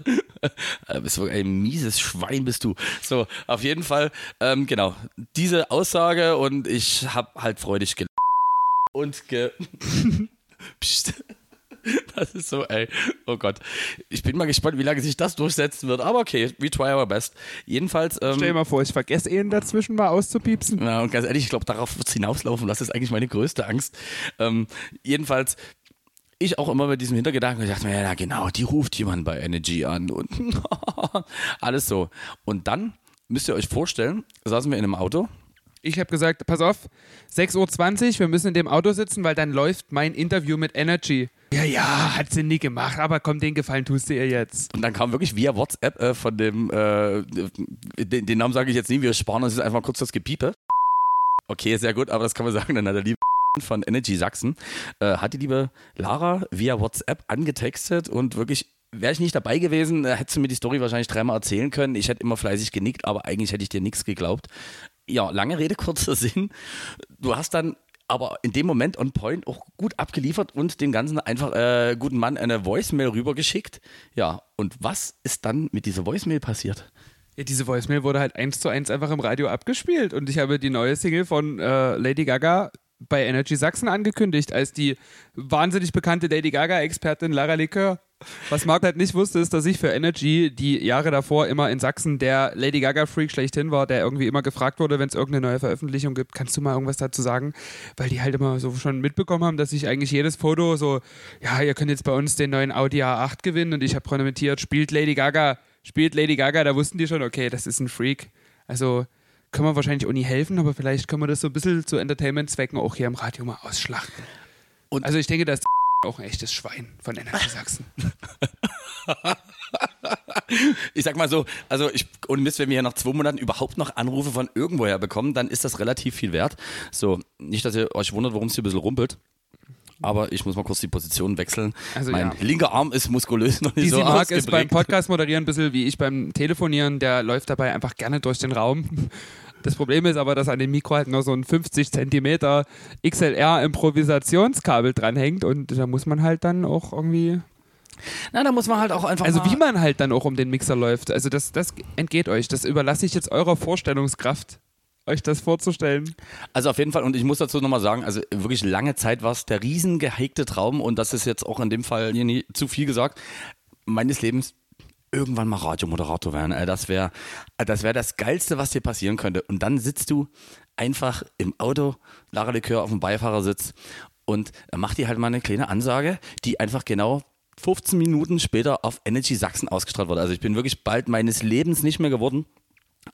Speaker 1: Äh, bist wirklich ein mieses Schwein bist du. So, auf jeden Fall, ähm, genau, diese Aussage und ich habe halt freudig gelacht und ge... Psst. Das ist so, ey. Oh Gott. Ich bin mal gespannt, wie lange sich das durchsetzen wird. Aber okay, we try our best. Jedenfalls. Ähm,
Speaker 2: Stell dir mal vor, ich vergesse ihn dazwischen mal auszupiepsen.
Speaker 1: ja, und ganz ehrlich, ich glaube, darauf wird es hinauslaufen. Das ist eigentlich meine größte Angst. Ähm, jedenfalls, ich auch immer mit diesem Hintergedanken, ich dachte mir, ja, na genau, die ruft jemand bei Energy an und alles so. Und dann müsst ihr euch vorstellen, saßen wir in einem Auto.
Speaker 2: Ich habe gesagt, pass auf, 6.20 Uhr, wir müssen in dem Auto sitzen, weil dann läuft mein Interview mit Energy. Ja, ja, hat sie nie gemacht, aber komm, den Gefallen tust du ihr jetzt.
Speaker 1: Und dann kam wirklich via WhatsApp äh, von dem, äh, den, den Namen sage ich jetzt nie, wir sparen uns jetzt einfach kurz das Gepiepe. Okay, sehr gut, aber das kann man sagen, dann hat der liebe von Energy Sachsen, äh, hat die liebe Lara via WhatsApp angetextet und wirklich, wäre ich nicht dabei gewesen, äh, hättest du mir die Story wahrscheinlich dreimal erzählen können. Ich hätte immer fleißig genickt, aber eigentlich hätte ich dir nichts geglaubt. Ja, lange Rede, kurzer Sinn. Du hast dann aber in dem Moment on point auch gut abgeliefert und dem ganzen einfach äh, guten Mann eine Voicemail rübergeschickt. Ja, und was ist dann mit dieser Voicemail passiert?
Speaker 2: Ja, diese Voicemail wurde halt eins zu eins einfach im Radio abgespielt und ich habe die neue Single von äh, Lady Gaga bei Energy Sachsen angekündigt, als die wahnsinnig bekannte Lady Gaga-Expertin Lara Likör. Was Marc halt nicht wusste, ist, dass ich für Energy die Jahre davor immer in Sachsen der Lady Gaga-Freak schlechthin war, der irgendwie immer gefragt wurde, wenn es irgendeine neue Veröffentlichung gibt, kannst du mal irgendwas dazu sagen? Weil die halt immer so schon mitbekommen haben, dass ich eigentlich jedes Foto so, ja, ihr könnt jetzt bei uns den neuen Audi A8 gewinnen und ich habe chronometriert, spielt Lady Gaga, spielt Lady Gaga, da wussten die schon, okay, das ist ein Freak. Also können wir wahrscheinlich auch nie helfen, aber vielleicht können wir das so ein bisschen zu Entertainment-Zwecken auch hier im Radio mal ausschlachten. Und also ich denke, das ist auch ein echtes Schwein von Energy Sachsen.
Speaker 1: ich sag mal so, also ich, und Mist, wenn wir hier nach zwei Monaten überhaupt noch Anrufe von irgendwoher bekommen, dann ist das relativ viel wert. So, nicht, dass ihr euch wundert, warum es hier ein bisschen rumpelt. Aber ich muss mal kurz die Position wechseln. Also mein ja. linker Arm ist muskulös noch nicht die so
Speaker 2: mag es beim Podcast moderieren ein bisschen wie ich beim Telefonieren. Der läuft dabei einfach gerne durch den Raum. Das Problem ist aber, dass an dem Mikro halt nur so ein 50 Zentimeter XLR-Improvisationskabel dranhängt und da muss man halt dann auch irgendwie
Speaker 1: na, da muss man halt auch einfach.
Speaker 2: Also, wie man halt dann auch um den Mixer läuft. Also, das, das entgeht euch. Das überlasse ich jetzt eurer Vorstellungskraft, euch das vorzustellen.
Speaker 1: Also, auf jeden Fall, und ich muss dazu nochmal sagen, also wirklich lange Zeit war es der riesen gehegte Traum, und das ist jetzt auch in dem Fall hier nie zu viel gesagt, meines Lebens irgendwann mal Radiomoderator werden. Das wäre das, wär das Geilste, was dir passieren könnte. Und dann sitzt du einfach im Auto, Lara Likör auf dem Beifahrersitz und macht dir halt mal eine kleine Ansage, die einfach genau 15 Minuten später auf Energy Sachsen ausgestrahlt wurde. Also ich bin wirklich bald meines Lebens nicht mehr geworden.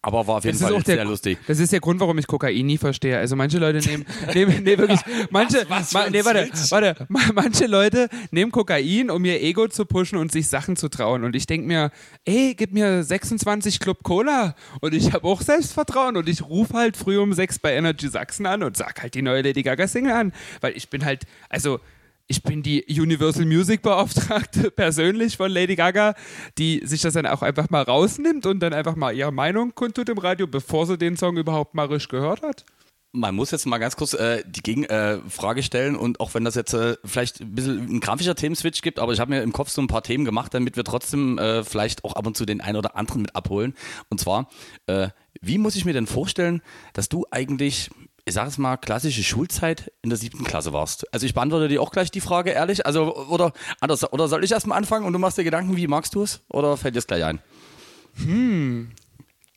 Speaker 1: Aber war auf jeden Fall sehr
Speaker 2: der,
Speaker 1: lustig.
Speaker 2: Das ist der Grund, warum ich Kokain nie verstehe. Also manche Leute nehmen, nehmen nee, wirklich, manche, was, was ma, nee, warte, warte, manche Leute nehmen Kokain, um ihr Ego zu pushen und sich Sachen zu trauen. Und ich denke mir, ey, gib mir 26 Club Cola und ich habe auch Selbstvertrauen und ich rufe halt früh um sechs bei Energy Sachsen an und sag halt die neue Lady Gaga Single an, weil ich bin halt, also ich bin die Universal Music Beauftragte persönlich von Lady Gaga, die sich das dann auch einfach mal rausnimmt und dann einfach mal ihre Meinung kundtut im Radio, bevor sie den Song überhaupt mal richtig gehört hat.
Speaker 1: Man muss jetzt mal ganz kurz äh, die Gegenfrage äh, stellen und auch wenn das jetzt äh, vielleicht ein bisschen ein grafischer Themenswitch gibt, aber ich habe mir im Kopf so ein paar Themen gemacht, damit wir trotzdem äh, vielleicht auch ab und zu den einen oder anderen mit abholen. Und zwar, äh, wie muss ich mir denn vorstellen, dass du eigentlich ich sage es mal, klassische Schulzeit in der siebten Klasse warst. Also ich beantworte dir auch gleich die Frage, ehrlich. Also, oder anders, oder soll ich erstmal anfangen und du machst dir Gedanken, wie magst du es? Oder fällt dir es gleich ein? Hm.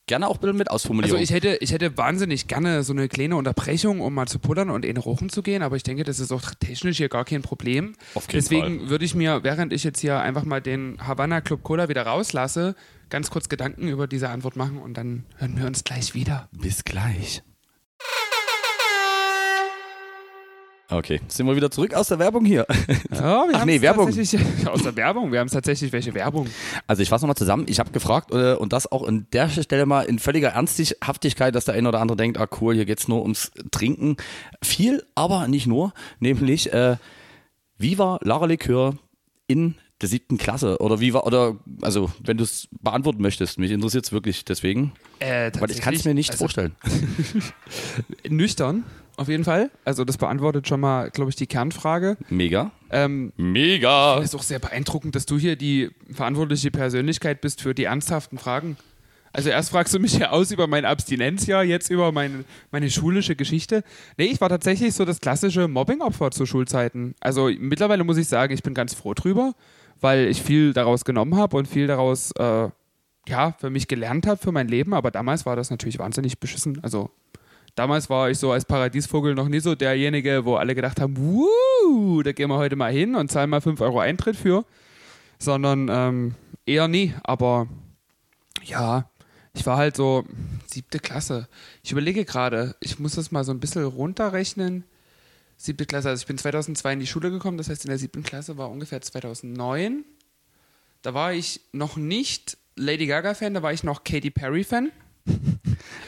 Speaker 1: Gerne auch bitte mit Ausformulierung.
Speaker 2: Also ich hätte, ich hätte wahnsinnig gerne so eine kleine Unterbrechung, um mal zu pullern und in Rochen zu gehen, aber ich denke, das ist auch technisch hier gar kein Problem. Auf jeden Deswegen Fall. würde ich mir, während ich jetzt hier einfach mal den Havana Club Cola wieder rauslasse, ganz kurz Gedanken über diese Antwort machen und dann hören wir uns gleich wieder.
Speaker 1: Bis gleich. Okay, sind wir wieder zurück aus der Werbung hier.
Speaker 2: Ja, wir Ach nee, Werbung. Aus der Werbung, wir haben tatsächlich welche Werbung.
Speaker 1: Also ich fasse nochmal zusammen, ich habe gefragt äh, und das auch an der Stelle mal in völliger Ernsthaftigkeit, dass der eine oder andere denkt, ah cool, hier geht es nur ums Trinken. Viel, aber nicht nur, nämlich äh, Viva Lara Likör in der siebten Klasse oder wie war, oder also wenn du es beantworten möchtest, mich interessiert es wirklich deswegen. Äh, weil ich kann es mir nicht also, vorstellen.
Speaker 2: Nüchtern, auf jeden Fall. Also das beantwortet schon mal, glaube ich, die Kernfrage.
Speaker 1: Mega. Ähm, Mega.
Speaker 2: Es ist auch sehr beeindruckend, dass du hier die verantwortliche Persönlichkeit bist für die ernsthaften Fragen. Also erst fragst du mich ja aus über mein Abstinenzjahr, jetzt über meine, meine schulische Geschichte. Nee, ich war tatsächlich so das klassische Mobbing-Opfer zu Schulzeiten. Also mittlerweile muss ich sagen, ich bin ganz froh drüber weil ich viel daraus genommen habe und viel daraus äh, ja, für mich gelernt habe, für mein Leben. Aber damals war das natürlich wahnsinnig beschissen. Also damals war ich so als Paradiesvogel noch nie so derjenige, wo alle gedacht haben, Wuh, da gehen wir heute mal hin und zahlen mal 5 Euro Eintritt für. Sondern ähm, eher nie. Aber ja, ich war halt so siebte Klasse. Ich überlege gerade, ich muss das mal so ein bisschen runterrechnen siebte Klasse, also ich bin 2002 in die Schule gekommen, das heißt in der siebten Klasse war ungefähr 2009. Da war ich noch nicht Lady Gaga-Fan, da war ich noch Katy Perry-Fan.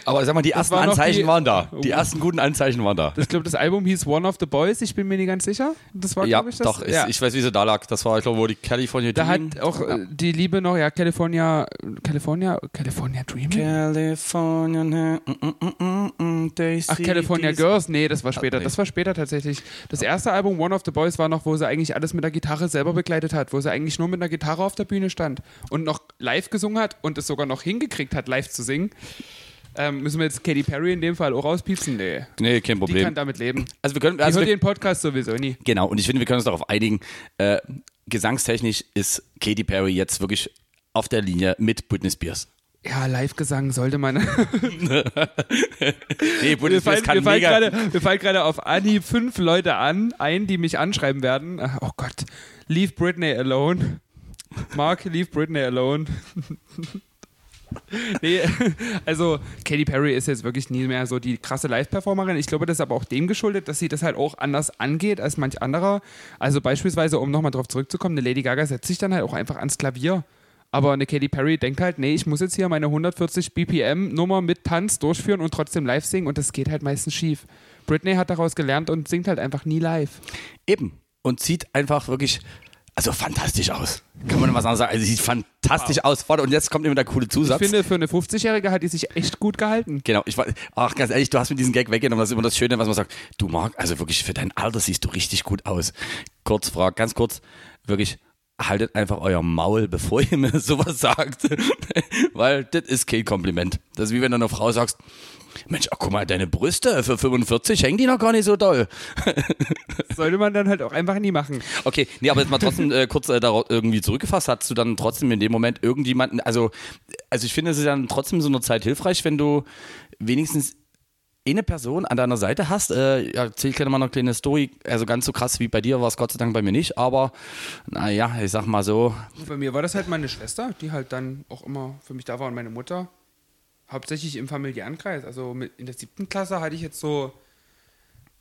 Speaker 1: Aber sag mal, die ersten
Speaker 2: war noch
Speaker 1: Anzeichen
Speaker 2: die-
Speaker 1: waren da. Die
Speaker 2: Oh.
Speaker 1: ersten guten Anzeichen waren da.
Speaker 2: Ich glaube, das Album hieß One of the Boys, ich bin mir nicht ganz sicher. Das war,
Speaker 1: Ja,
Speaker 2: glaube ich, das.
Speaker 1: doch, ist,
Speaker 2: ja.
Speaker 1: ich weiß, wie sie da lag. Das war, ich glaube, wo die California
Speaker 2: da
Speaker 1: Dream-
Speaker 2: hat auch äh, die Liebe noch, ja, California, California, California Dreaming?
Speaker 1: California, mm, mm, mm, mm, they
Speaker 2: Ach, California
Speaker 1: these-
Speaker 2: Girls? Nee, das war später. Das war später tatsächlich. Das erste Album, One of the Boys, war noch, wo sie eigentlich alles mit der Gitarre selber begleitet hat, wo sie eigentlich nur mit einer Gitarre auf der Bühne stand und noch live gesungen hat und es sogar noch hingekriegt hat, live zu singen. Ähm, müssen wir jetzt Katy Perry in dem Fall auch rauspiepsen? Nee.
Speaker 1: Nee, kein
Speaker 2: Die
Speaker 1: Problem.
Speaker 2: kann damit leben.
Speaker 1: Also wir können,
Speaker 2: Die
Speaker 1: also
Speaker 2: hört
Speaker 1: wir,
Speaker 2: den Podcast sowieso nie.
Speaker 1: genau, und ich finde, wir können uns darauf einigen, äh, gesangstechnisch ist Katy Perry jetzt wirklich auf der Linie mit Britney Spears.
Speaker 2: Ja, Live-Gesang sollte man.
Speaker 1: Nee, Britney Spears kann
Speaker 2: mir
Speaker 1: mega...
Speaker 2: gerade, mir fallen gerade auf Anhieb fünf Leute an, ein, die mich anschreiben werden. Oh Gott, leave Britney alone. Mark, leave Britney alone. nee, also Katy Perry ist jetzt wirklich nie mehr so die krasse Live-Performerin. Ich glaube, das ist aber auch dem geschuldet, dass sie das halt auch anders angeht als manch anderer. Also beispielsweise, um nochmal drauf zurückzukommen, eine Lady Gaga setzt sich dann halt auch einfach ans Klavier. Aber eine Katy Perry denkt halt, nee, ich muss jetzt hier meine 140 BPM Nummer mit Tanz durchführen und trotzdem live singen und das geht halt meistens schief. Britney hat daraus gelernt und singt halt einfach nie live.
Speaker 1: Eben. Und sieht einfach wirklich, also fantastisch aus. Kann man was anderes sagen. Also sie sieht fantastisch aus. Warte, Und jetzt kommt immer der coole Zusatz.
Speaker 2: Ich finde, für eine 50-Jährige hat die sich echt gut gehalten.
Speaker 1: Genau, ich war, ach ganz ehrlich, du hast mir diesen Gag weggenommen, das ist immer das Schöne, was man sagt. Du Marc, also wirklich für dein Alter siehst du richtig gut aus. Kurz Frage, ganz kurz, wirklich, haltet einfach euer Maul, bevor ihr mir sowas sagt. Weil das ist kein Kompliment. Das ist wie wenn du einer Frau sagst, Mensch, ach, guck mal, deine Brüste für 45 hängen die noch gar nicht so doll.
Speaker 2: Sollte man dann halt auch einfach nie machen.
Speaker 1: Okay, nee, aber jetzt mal trotzdem äh, kurz äh, darauf irgendwie zurückgefasst, hast du dann trotzdem in dem Moment irgendjemanden, also, also ich finde, es ist dann trotzdem so eine Zeit hilfreich, wenn du wenigstens eine Person an deiner Seite hast. Äh, ja, erzähl ich gleich mal eine kleine Story. Also ganz so krass wie bei dir war es Gott sei Dank bei mir nicht, aber naja, ich sag mal so,
Speaker 2: Bei mir war das halt meine Schwester, die halt dann auch immer für mich da war und meine Mutter. Hauptsächlich im familiären Kreis. Also mit, in der siebten Klasse hatte ich jetzt so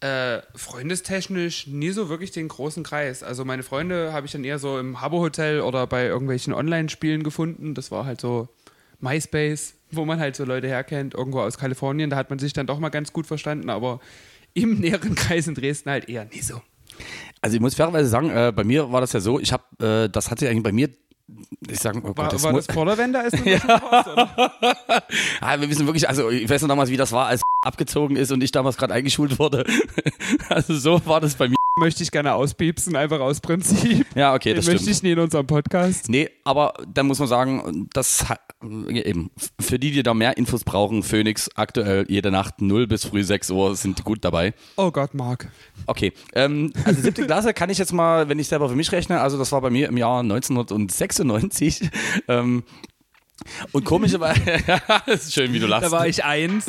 Speaker 2: äh, freundestechnisch nie so wirklich den großen Kreis. Also meine Freunde habe ich dann eher so im Habbo-Hotel oder bei irgendwelchen Online-Spielen gefunden. Das war halt so MySpace, wo man halt so Leute herkennt, irgendwo aus Kalifornien. Da hat man sich dann doch mal ganz gut verstanden, aber im näheren Kreis in Dresden halt eher nie so.
Speaker 1: also ich muss fairerweise sagen, äh, bei mir war das ja so, ich habe, äh, das hatte eigentlich bei mir, ich sag, oh Gott,
Speaker 2: War,
Speaker 1: das
Speaker 2: war das vor der Wende? Als du ja. raus, oder?
Speaker 1: Ah, wir wissen wirklich, also ich weiß noch damals, wie das war, als abgezogen ist und ich damals gerade eingeschult wurde. Also so war das bei mir.
Speaker 2: Möchte ich gerne auspiepsen, einfach aus Prinzip.
Speaker 1: Ja, okay,
Speaker 2: Den
Speaker 1: das
Speaker 2: möchte
Speaker 1: stimmt.
Speaker 2: ich nie in unserem Podcast.
Speaker 1: Nee, aber dann muss man sagen, das eben, für die, die da mehr Infos brauchen, Phoenix aktuell jede Nacht 0 bis früh 6 Uhr sind gut dabei.
Speaker 2: Oh Gott, Marc.
Speaker 1: Okay, ähm, also siebte Klasse kann ich jetzt mal, wenn ich selber für mich rechne, also das war bei mir im Jahr 1996. Ähm, und komischerweise, das ist schön, wie du lachst.
Speaker 2: Da war ich eins.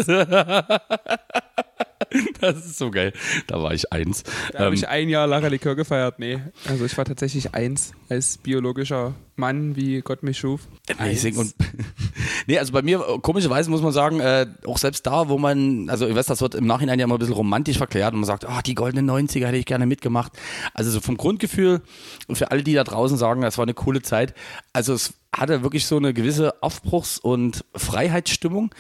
Speaker 1: das ist so geil. Da war ich eins.
Speaker 2: Da habe
Speaker 1: Ähm,
Speaker 2: ich ein Jahr Lara Likör gefeiert. Nee, also ich war tatsächlich eins als biologischer Mann, wie Gott mich schuf.
Speaker 1: Amazing.
Speaker 2: Eins.
Speaker 1: Und nee, also bei mir, komischerweise muss man sagen, äh, auch selbst da, wo man, also ich weiß, das wird im Nachhinein ja immer ein bisschen romantisch verklärt und man sagt, ah, die goldenen 90er hätte ich gerne mitgemacht. Also so vom Grundgefühl, für alle, die da draußen sagen, das war eine coole Zeit, also es hatte wirklich so eine gewisse Aufbruchs- und Freiheitsstimmung,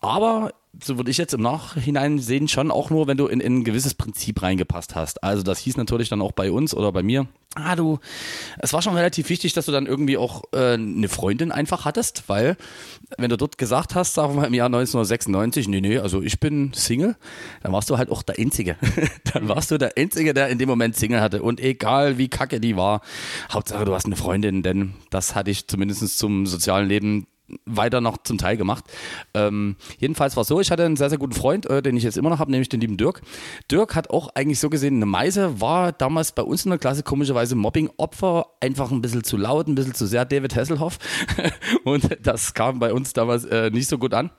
Speaker 1: aber so würde ich jetzt im Nachhinein sehen, schon auch nur, wenn du in, in ein gewisses Prinzip reingepasst hast. Also das hieß natürlich dann auch bei uns oder bei mir, ah du, es war schon relativ wichtig, dass du dann irgendwie auch äh, eine Freundin einfach hattest, weil wenn du dort gesagt hast, sagen wir mal im Jahr 1996, nee, nee, also ich bin Single, dann warst du halt auch der Einzige. dann warst du der Einzige, der in dem Moment Single hatte und egal wie kacke die war, Hauptsache du hast eine Freundin, denn das hatte ich zumindest zum sozialen Leben weiter noch zum Teil gemacht. Ähm, jedenfalls war es so, ich hatte einen sehr, sehr guten Freund, äh, den ich jetzt immer noch habe, nämlich den lieben Dirk. Dirk hat auch eigentlich so gesehen eine Meise, war damals bei uns in der Klasse komischerweise Mobbing-Opfer, einfach ein bisschen zu laut, ein bisschen zu sehr David Hasselhoff. Und das kam bei uns damals äh, nicht so gut an.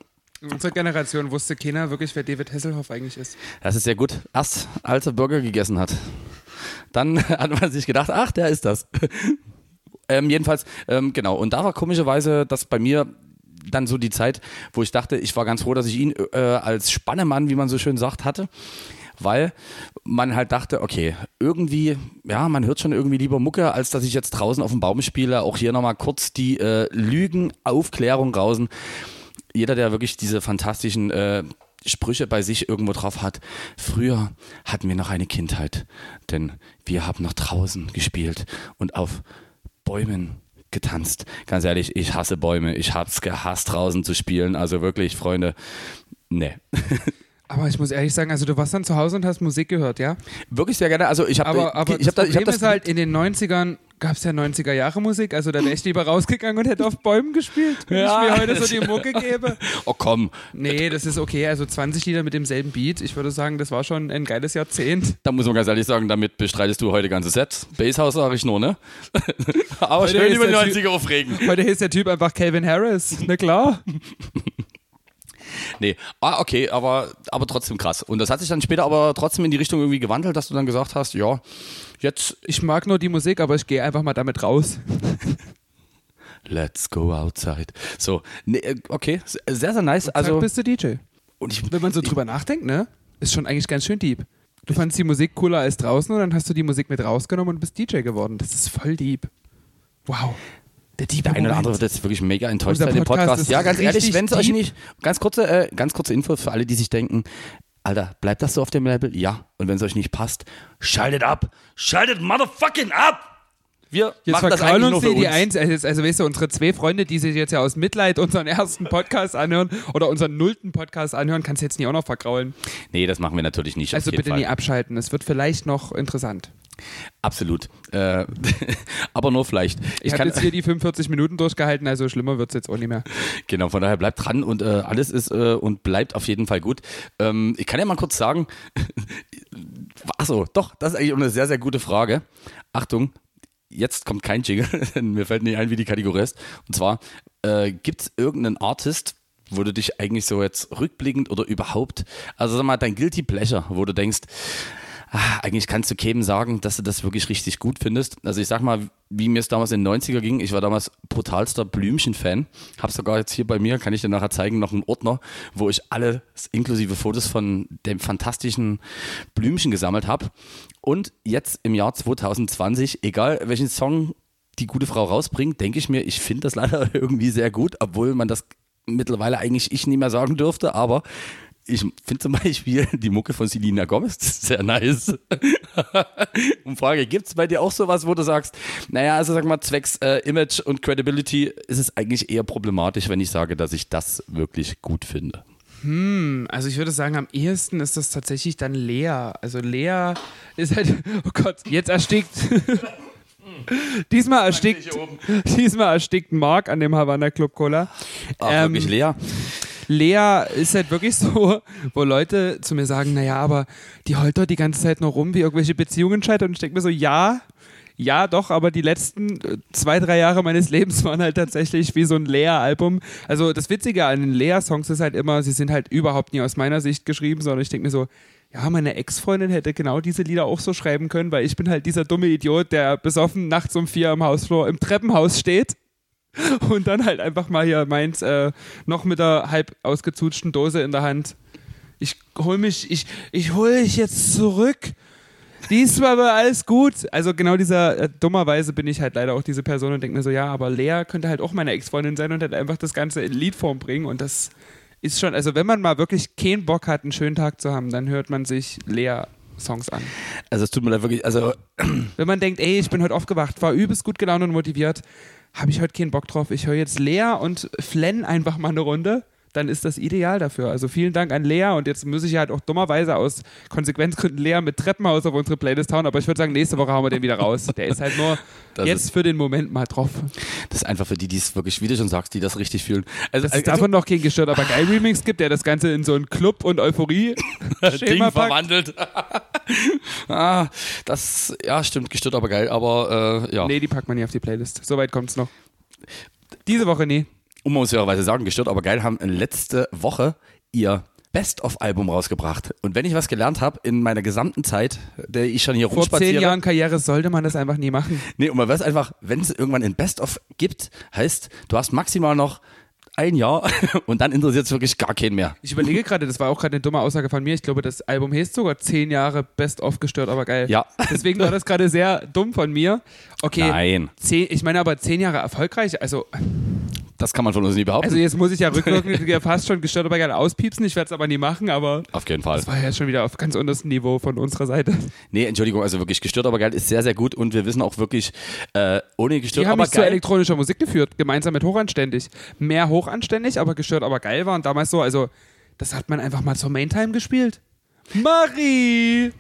Speaker 2: In unserer Generation wusste keiner wirklich, wer David Hasselhoff eigentlich ist.
Speaker 1: Das ist sehr gut. Erst als er Burger gegessen hat. Dann hat man sich gedacht, ach, der ist das. ähm, jedenfalls, ähm, genau. Und da war komischerweise das bei mir dann so die Zeit, wo ich dachte, ich war ganz froh, dass ich ihn äh, als Spannemann, wie man so schön sagt, hatte. Weil man halt dachte, okay, irgendwie, ja, man hört schon irgendwie lieber Mucke, als dass ich jetzt draußen auf dem Baum spiele. Auch hier nochmal kurz die äh, Lügenaufklärung rausen jeder, der wirklich diese fantastischen äh, Sprüche bei sich irgendwo drauf hat. Früher hatten wir noch eine Kindheit, denn wir haben noch draußen gespielt und auf Bäumen getanzt. Ganz ehrlich, ich hasse Bäume. Ich hab's gehasst, draußen zu spielen. Also wirklich, Freunde, nee.
Speaker 2: Aber ich muss ehrlich sagen, also du warst dann zu Hause und hast Musik gehört, ja?
Speaker 1: Wirklich sehr gerne. Also ich habe
Speaker 2: Aber, aber
Speaker 1: ich hab
Speaker 2: das
Speaker 1: da, ich
Speaker 2: Problem ist halt, in den 90ern gab es ja 90er Jahre Musik, also da wäre ich lieber rausgegangen und hätte auf Bäumen gespielt, wenn
Speaker 1: Ja.
Speaker 2: ich mir heute so die Mucke gebe.
Speaker 1: Oh komm,
Speaker 2: Nee, das ist okay, also 20 Lieder mit demselben Beat, ich würde sagen, das war schon ein geiles Jahrzehnt.
Speaker 1: da muss man ganz ehrlich sagen, damit bestreitest du heute ganze Set. Basshouse sage ich nur, ne? Aber
Speaker 2: Heute
Speaker 1: schön
Speaker 2: ist
Speaker 1: über die
Speaker 2: der
Speaker 1: 90er aufregen.
Speaker 2: Heute hieß der Typ einfach Calvin Harris, na klar.
Speaker 1: Nee, ah, okay, aber, aber trotzdem krass. Und das hat sich dann später aber trotzdem in die Richtung irgendwie gewandelt, dass du dann gesagt hast, ja, jetzt
Speaker 2: Ich mag nur die Musik, aber ich gehe einfach mal damit raus.
Speaker 1: let's go outside. So, nee, äh, okay, sehr, sehr nice.
Speaker 2: Also
Speaker 1: Also,
Speaker 2: bist du DJ.
Speaker 1: und ich,
Speaker 2: Wenn man so drüber nachdenkt, ne, ist schon eigentlich ganz schön deep. Du fandst die Musik cooler als draußen und dann hast du die Musik mit rausgenommen und bist DJ geworden. Das ist voll deep. Wow. Der
Speaker 1: der eine oder andere wird jetzt wirklich mega enttäuscht sein im
Speaker 2: Podcast
Speaker 1: Ja, ganz ehrlich, wenn es euch nicht, ganz kurze, äh, ganz kurze Infos für alle, die sich denken, Alter, bleibt das so auf dem Label? Ja. Und wenn es euch nicht passt, schaltet ab. Schaltet motherfucking ab! Wir
Speaker 2: Jetzt
Speaker 1: machen das eigentlich nur
Speaker 2: uns
Speaker 1: für
Speaker 2: die, eins, also, also weißt du, unsere zwei Freunde, die sich jetzt ja aus Mitleid unseren ersten Podcast anhören oder unseren nullten Podcast anhören, kannst du jetzt nicht auch noch verkraulen.
Speaker 1: Nee, das machen wir natürlich nicht.
Speaker 2: Also bitte
Speaker 1: Fall.
Speaker 2: nie abschalten. Es wird vielleicht noch interessant.
Speaker 1: Absolut. Äh, aber nur vielleicht.
Speaker 2: Ich habe
Speaker 1: kann,
Speaker 2: jetzt hier die 45 Minuten durchgehalten, also schlimmer wird es jetzt auch nicht mehr.
Speaker 1: genau, von daher bleibt dran und äh, alles ist äh, und bleibt auf jeden Fall gut. Ähm, ich kann ja mal kurz sagen, achso, doch, das ist eigentlich eine sehr, sehr gute Frage. Achtung, jetzt kommt kein Jingle, denn mir fällt nicht ein, wie die Kategorie ist. Und zwar, äh, gibt es irgendeinen Artist, wo du dich eigentlich so jetzt rückblickend oder überhaupt, also sag mal, dein Guilty Pleasure, wo du denkst, ah, eigentlich kannst du keinem sagen, dass du das wirklich richtig gut findest. Also ich sag mal, wie mir es damals in den 90er ging, ich war damals brutalster Blümchen-Fan. Hab sogar jetzt hier bei mir, kann ich dir nachher zeigen, noch einen Ordner, wo ich alles inklusive Fotos von dem fantastischen Blümchen gesammelt habe. Und jetzt im Jahr 2020, egal welchen Song die gute Frau rausbringt, denke ich mir, ich finde das leider irgendwie sehr gut, obwohl man das mittlerweile eigentlich ich nicht mehr sagen dürfte, aber ich finde zum Beispiel die Mucke von Selena Gomez sehr nice. und Frage, gibt es bei dir auch sowas, wo du sagst, naja, also sag mal, zwecks äh, Image und Credibility ist es eigentlich eher problematisch, wenn ich sage, dass ich das wirklich gut finde.
Speaker 2: Also ich würde sagen, am ehesten ist das tatsächlich dann Lea. Also Lea ist halt, oh Gott, jetzt erstickt. diesmal erstickt, diesmal erstickt Mark an dem Havana Club Cola.
Speaker 1: Ach,
Speaker 2: Ähm,
Speaker 1: wirklich leer.
Speaker 2: Lea ist halt wirklich so, wo Leute zu mir sagen, naja, aber die heult doch die ganze Zeit nur rum, wie irgendwelche Beziehungen scheitern. Und ich denke mir so, ja, ja, doch, aber die letzten äh, zwei, drei Jahre meines Lebens waren halt tatsächlich wie so ein Lea-Album. Also das Witzige an den Lea-Songs ist halt immer, sie sind halt überhaupt nie aus meiner Sicht geschrieben, sondern ich denke mir so, ja, meine Ex-Freundin hätte genau diese Lieder auch so schreiben können, weil ich bin halt dieser dumme Idiot, der besoffen nachts um vier im Hausflur im Treppenhaus steht und dann halt einfach mal hier meint, äh, noch mit der halb ausgezutschten Dose in der Hand. Ich hol mich, ich, ich hol dich jetzt zurück. Diesmal war alles gut. Also genau dieser, äh, dummerweise bin ich halt leider auch diese Person und denke mir so, ja, aber Lea könnte halt auch meine Ex-Freundin sein und halt einfach das Ganze in Liedform bringen und das ist schon, also wenn man mal wirklich keinen Bock hat, einen schönen Tag zu haben, dann hört man sich Lea-Songs an.
Speaker 1: Also es tut mir leid wirklich, also
Speaker 2: Wenn man denkt, ey, ich bin heute aufgewacht, war übelst gut gelaunt und motiviert, habe ich heute keinen Bock drauf. Ich höre jetzt Lea und Flenn einfach mal eine Runde, dann ist das ideal dafür. Also vielen Dank an Lea und jetzt muss ich halt auch dummerweise aus Konsequenzgründen Lea mit Treppenhaus auf unsere Playlist hauen, aber ich würde sagen, nächste Woche hauen wir den wieder raus. Der ist halt nur
Speaker 1: Das
Speaker 2: jetzt für den Moment mal drauf.
Speaker 1: das ist einfach für die, die es wirklich, wie du schon sagst, die das richtig fühlen. Also,
Speaker 2: Dass es davon noch kein gestört, aber geil Remix gibt, der das Ganze in so einen Club- und Euphorie-Schema
Speaker 1: verwandelt. ah, das, ja, stimmt, gestört, aber geil. Aber äh, ja,
Speaker 2: Nee, die packt man nie auf die Playlist. Soweit kommt's noch. Diese Woche nie.
Speaker 1: Muss fairerweise sagen, gestört, aber geil, haben letzte Woche ihr Best-of-Album rausgebracht. Und wenn ich was gelernt habe in meiner gesamten Zeit, der ich schon hier
Speaker 2: Vor zehn
Speaker 1: rumspaziere,
Speaker 2: Jahren Karriere sollte man das einfach nie machen.
Speaker 1: nee, und man weiß einfach, wenn es irgendwann ein Best-of gibt, heißt, du hast maximal noch ein Jahr und dann interessiert es wirklich gar keinen mehr.
Speaker 2: Ich überlege gerade, das war auch gerade eine dumme Aussage von mir. Ich glaube, das Album heißt sogar zehn Jahre Best of gestört, aber geil.
Speaker 1: Ja.
Speaker 2: Deswegen war das gerade sehr dumm von mir. Okay.
Speaker 1: Nein.
Speaker 2: Zehn, ich meine aber zehn Jahre erfolgreich, also
Speaker 1: Das kann man von uns nie behaupten.
Speaker 2: Also jetzt muss ich ja rückwirkend ja fast schon gestört aber gerne auspiepsen. Ich werde es aber nie machen, aber
Speaker 1: auf jeden Fall.
Speaker 2: das war ja schon wieder auf ganz unterstem Niveau von unserer Seite.
Speaker 1: Nee, Entschuldigung, also wirklich gestört, aber geil ist sehr, sehr gut und wir wissen auch wirklich, äh, ohne gestört,
Speaker 2: Die haben
Speaker 1: aber
Speaker 2: mich zu elektronischer Musik geführt, gemeinsam mit Hochanständig. Mehr hochanständig, aber gestört, aber geil waren damals so. Also, das hat man einfach mal zur Maintime gespielt. Marie!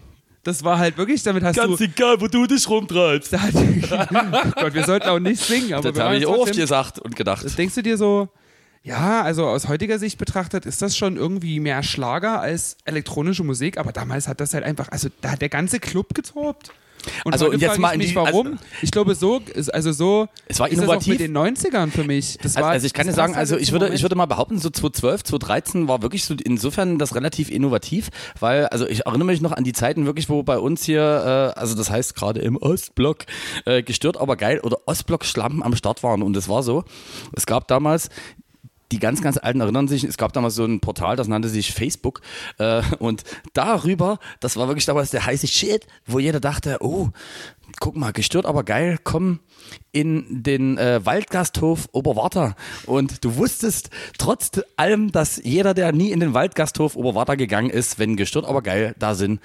Speaker 2: Das war halt wirklich, damit hast du.
Speaker 1: egal, wo du dich rumtreibst.
Speaker 2: Da hat, oh Gott, wir sollten auch nicht singen, aber
Speaker 1: Das
Speaker 2: wir
Speaker 1: habe ich auch oft gesagt und gedacht.
Speaker 2: Das denkst du dir so, ja, also aus heutiger Sicht betrachtet ist das schon irgendwie mehr Schlager als elektronische Musik, aber damals hat das halt einfach, also da hat der ganze Club getobt. Und
Speaker 1: Also, jetzt mal
Speaker 2: ich
Speaker 1: in
Speaker 2: mich,
Speaker 1: die-
Speaker 2: warum.
Speaker 1: also-
Speaker 2: ich glaube, so, ist- also so
Speaker 1: Es war innovativ.
Speaker 2: mit den 90ern für mich.
Speaker 1: Also,
Speaker 2: war,
Speaker 1: also ich kann dir sagen, also ich würde, ich
Speaker 2: Moment.
Speaker 1: würde mal behaupten, so 2012, 2013 war wirklich so insofern das relativ innovativ, weil, also ich erinnere mich noch an die Zeiten wirklich, wo bei uns hier, äh, also das heißt gerade im Ostblock, äh, gestört, aber geil oder Ostblock-Schlampen am Start waren und es war so, es gab damals die ganz, ganz Alten erinnern sich, es gab damals so ein Portal, das nannte sich Facebook. Äh, und darüber, das war wirklich damals der heiße Shit, wo jeder dachte, oh, guck mal, gestört, aber geil, komm in den äh, Waldgasthof Oberwarta. Und du wusstest trotz allem, dass jeder, der nie in den Waldgasthof Oberwarta gegangen ist, wenn gestört, aber geil da sind,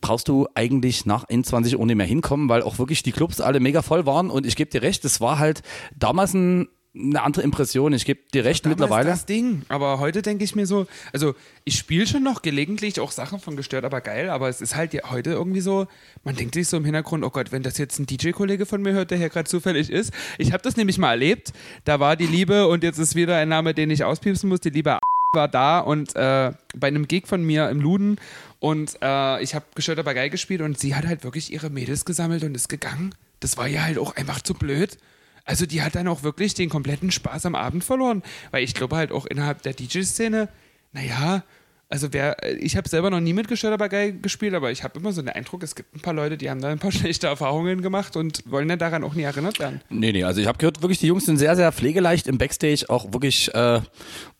Speaker 1: brauchst du eigentlich nach 21 Uhr nicht mehr hinkommen, weil auch wirklich die Clubs alle mega voll waren. Und ich gebe dir recht, es war halt damals ein eine andere Impression. Ich gebe dir recht
Speaker 2: Damals
Speaker 1: mittlerweile.
Speaker 2: das Ding. Aber heute denke ich mir so, also ich spiele schon noch gelegentlich auch Sachen von gestört, aber geil, aber es ist halt ja heute irgendwie so, man denkt sich so im Hintergrund, oh Gott, wenn das jetzt ein DJ-Kollege von mir hört, der hier gerade zufällig ist. Ich habe das nämlich mal erlebt. Da war die Liebe und jetzt ist wieder ein Name, den ich auspiepsen muss. Die Liebe war da und äh, bei einem Gig von mir im Luden und äh, ich habe gestört aber geil gespielt und sie hat halt wirklich ihre Mädels gesammelt und ist gegangen. Das war ja halt auch einfach zu blöd. Also die hat dann auch wirklich den kompletten Spaß am Abend verloren, weil ich glaube halt auch innerhalb der DJ-Szene, naja, also wer, ich habe selber noch nie mit Gestört aber geil gespielt, aber ich habe immer so den Eindruck, es gibt ein paar Leute, die haben da ein paar schlechte Erfahrungen gemacht und wollen dann daran auch nie erinnert werden.
Speaker 1: Nee, nee, also ich habe gehört, wirklich die Jungs sind sehr, sehr pflegeleicht im Backstage, auch wirklich, äh,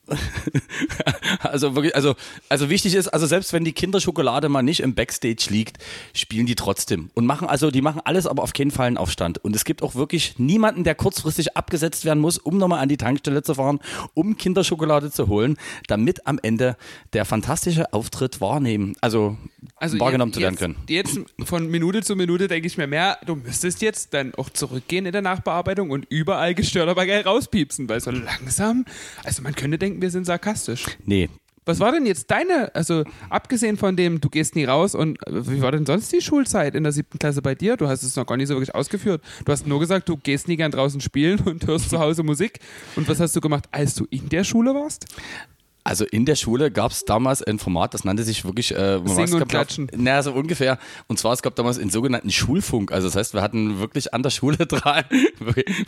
Speaker 1: also wirklich, also, also wichtig ist, also selbst wenn die Kinderschokolade mal nicht im Backstage liegt, spielen die trotzdem und machen, also die machen alles, aber auf keinen Fall einen Aufstand. Und es gibt auch wirklich niemanden, der kurzfristig abgesetzt werden muss, um nochmal an die Tankstelle zu fahren, um Kinderschokolade zu holen, damit am Ende der fantastische Auftritt wahrnehmen, also,
Speaker 2: Also
Speaker 1: wahrgenommen
Speaker 2: jetzt,
Speaker 1: zu werden können.
Speaker 2: Jetzt von Minute zu Minute denke ich mir mehr, du müsstest jetzt dann auch zurückgehen in der Nachbearbeitung und überall gestört aber geil rauspiepsen, weil so langsam, also man könnte denken, wir sind sarkastisch.
Speaker 1: Nee,
Speaker 2: Was war denn jetzt deine, also abgesehen von dem, du gehst nie raus und äh, wie war denn sonst die Schulzeit in der siebten Klasse bei dir? Du hast es noch gar nicht so wirklich ausgeführt. Du hast nur gesagt, du gehst nie gern draußen spielen und hörst zu Hause Musik. Und was hast du gemacht, als du in der Schule warst?
Speaker 1: Also in der Schule gab es damals ein Format, das nannte sich wirklich äh,
Speaker 2: Singen und Klatschen.
Speaker 1: Naja, so ungefähr. Und zwar, es gab damals einen sogenannten Schulfunk. Also das heißt, wir hatten wirklich an der Schule dran.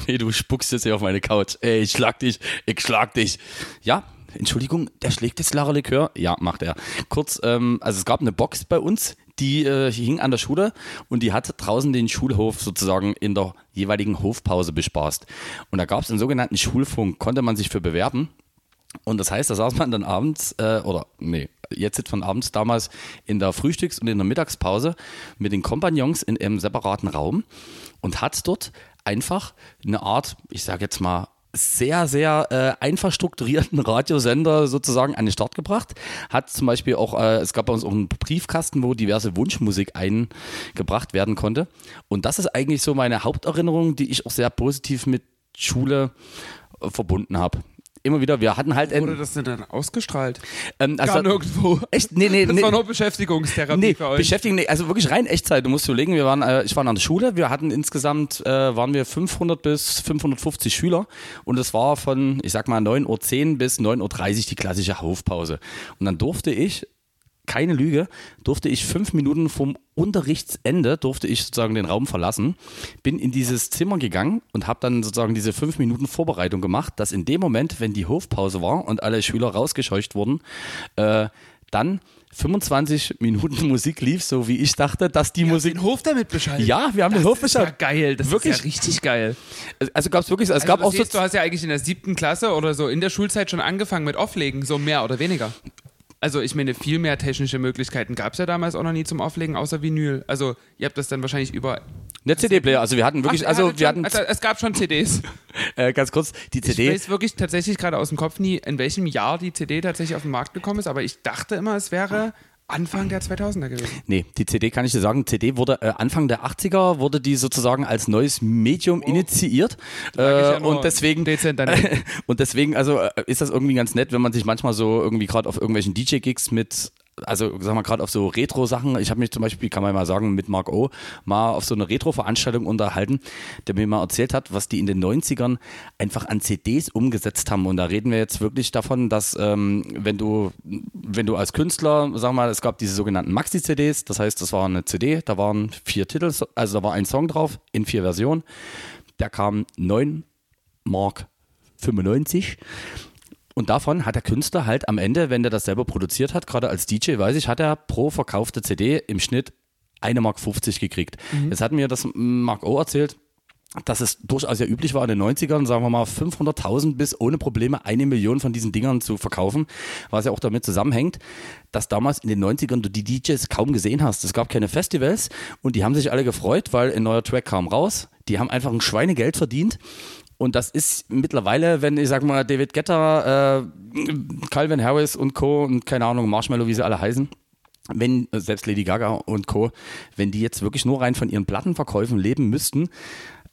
Speaker 1: nee, du spuckst jetzt hier auf meine Couch. Ey, ich schlag dich, ich schlag dich. Ja, Entschuldigung, der schlägt jetzt Lara Likör? Ja, macht er. Kurz, ähm, also es gab eine Box bei uns, die äh, hing an der Schule und die hat draußen den Schulhof sozusagen in der jeweiligen Hofpause bespaßt. Und da gab es einen sogenannten Schulfunk, konnte man sich für bewerben. Und das heißt, da saß man dann abends, äh, oder nee, jetzt sitzt man abends damals in der Frühstücks- und in der Mittagspause mit den Kompagnons in einem separaten Raum und hat dort einfach eine Art, ich sage jetzt mal, sehr, sehr äh, einfach strukturierten Radiosender sozusagen an den Start gebracht. Hat zum Beispiel auch, äh, es gab bei uns auch einen Briefkasten, wo diverse Wunschmusik eingebracht werden konnte. Und das ist eigentlich so meine Haupterinnerung, die ich auch sehr positiv mit Schule äh, verbunden habe. Immer wieder, wir hatten halt
Speaker 2: Wurde
Speaker 1: ein,
Speaker 2: das denn dann ausgestrahlt?
Speaker 1: ähm, also,
Speaker 2: Gar nirgendwo.
Speaker 1: Echt? Nee, nee,
Speaker 2: Das
Speaker 1: nee.
Speaker 2: war nur Beschäftigungstherapie
Speaker 1: Nee,
Speaker 2: für euch.
Speaker 1: beschäftigen, nee, also wirklich rein Echtzeit. Du musst überlegen, wir waren, äh, ich war an der Schule, wir hatten insgesamt, äh, waren wir 500 bis 550 Schüler und es war von, ich sag mal, 9.10 Uhr bis 9.30 Uhr die klassische Hofpause. Und dann durfte ich, keine Lüge, durfte ich fünf Minuten vom Unterrichtsende, durfte ich sozusagen den Raum verlassen, bin in dieses Zimmer gegangen und habe dann sozusagen diese fünf Minuten Vorbereitung gemacht, dass in dem Moment, wenn die Hofpause war und alle Schüler rausgescheucht wurden, äh, dann 25 Minuten Musik lief, so wie ich dachte, dass die Musik.
Speaker 2: den Hof damit beschaltet.
Speaker 1: Ja, wir haben den Hof
Speaker 2: Das ist ja
Speaker 1: beschaltet.
Speaker 2: geil. Das
Speaker 1: Wirklich?
Speaker 2: ist ja richtig geil.
Speaker 1: Also gab es wirklich, es
Speaker 2: Also
Speaker 1: gab
Speaker 2: das
Speaker 1: auch so
Speaker 2: heißt, du hast ja eigentlich in der siebten Klasse oder so in der Schulzeit schon angefangen mit Auflegen, so mehr oder weniger. Also ich meine, viel mehr technische Möglichkeiten gab es ja damals auch noch nie zum Auflegen, außer Vinyl. Also ihr habt das dann wahrscheinlich über...
Speaker 1: Der CD-Player, also wir hatten wirklich,
Speaker 2: Ach,
Speaker 1: also wir
Speaker 2: schon,
Speaker 1: hatten,
Speaker 2: also es gab schon CDs.
Speaker 1: äh, ganz kurz, die
Speaker 2: Ich
Speaker 1: CD,
Speaker 2: weiß wirklich tatsächlich gerade aus dem Kopf nie, in welchem Jahr die CD tatsächlich auf den Markt gekommen ist, aber ich dachte immer, es wäre Anfang der 2000er gewesen.
Speaker 1: Nee, die CD kann ich dir sagen. CD wurde äh, Anfang der 80er wurde die sozusagen als neues Medium initiiert
Speaker 2: Lag ich
Speaker 1: äh, und deswegen
Speaker 2: dezent
Speaker 1: und deswegen also äh, ist das irgendwie ganz nett, wenn man sich manchmal so irgendwie gerade auf irgendwelchen DJ Gigs mit also sag mal gerade auf so Retro-Sachen. Ich habe mich zum Beispiel, kann man mal sagen, mit Mark O mal auf so eine Retro-Veranstaltung unterhalten, der mir mal erzählt hat, was die in den 90ern einfach an CDs umgesetzt haben. Und da reden wir jetzt wirklich davon, dass ähm, wenn du, wenn du als Künstler, sag mal, es gab diese sogenannten Maxi-CDs, das heißt, das war eine CD, da waren vier Titel, also da war ein Song drauf in vier Versionen. Der kam 9 Mark 95. Und davon hat der Künstler halt am Ende, wenn der das selber produziert hat, gerade als DJ, weiß ich, hat er pro verkaufte CD im Schnitt 1,50 Mark 50 gekriegt. Jetzt hat mir das Mark O erzählt, dass es durchaus ja üblich war in den 90ern, sagen wir mal 500.000 bis ohne Probleme eine Million von diesen Dingern zu verkaufen, was ja auch damit zusammenhängt, dass damals in den 90ern du die DJs kaum gesehen hast. Es gab keine Festivals und die haben sich alle gefreut, weil ein neuer Track kam raus. Die haben einfach ein Schweinegeld verdient und das ist mittlerweile, wenn ich sag mal David Guetta, äh, Calvin Harris und Co. und keine Ahnung, Marshmallow, wie sie alle heißen, wenn äh, selbst Lady Gaga und Co., wenn die jetzt wirklich nur rein von ihren Plattenverkäufen leben müssten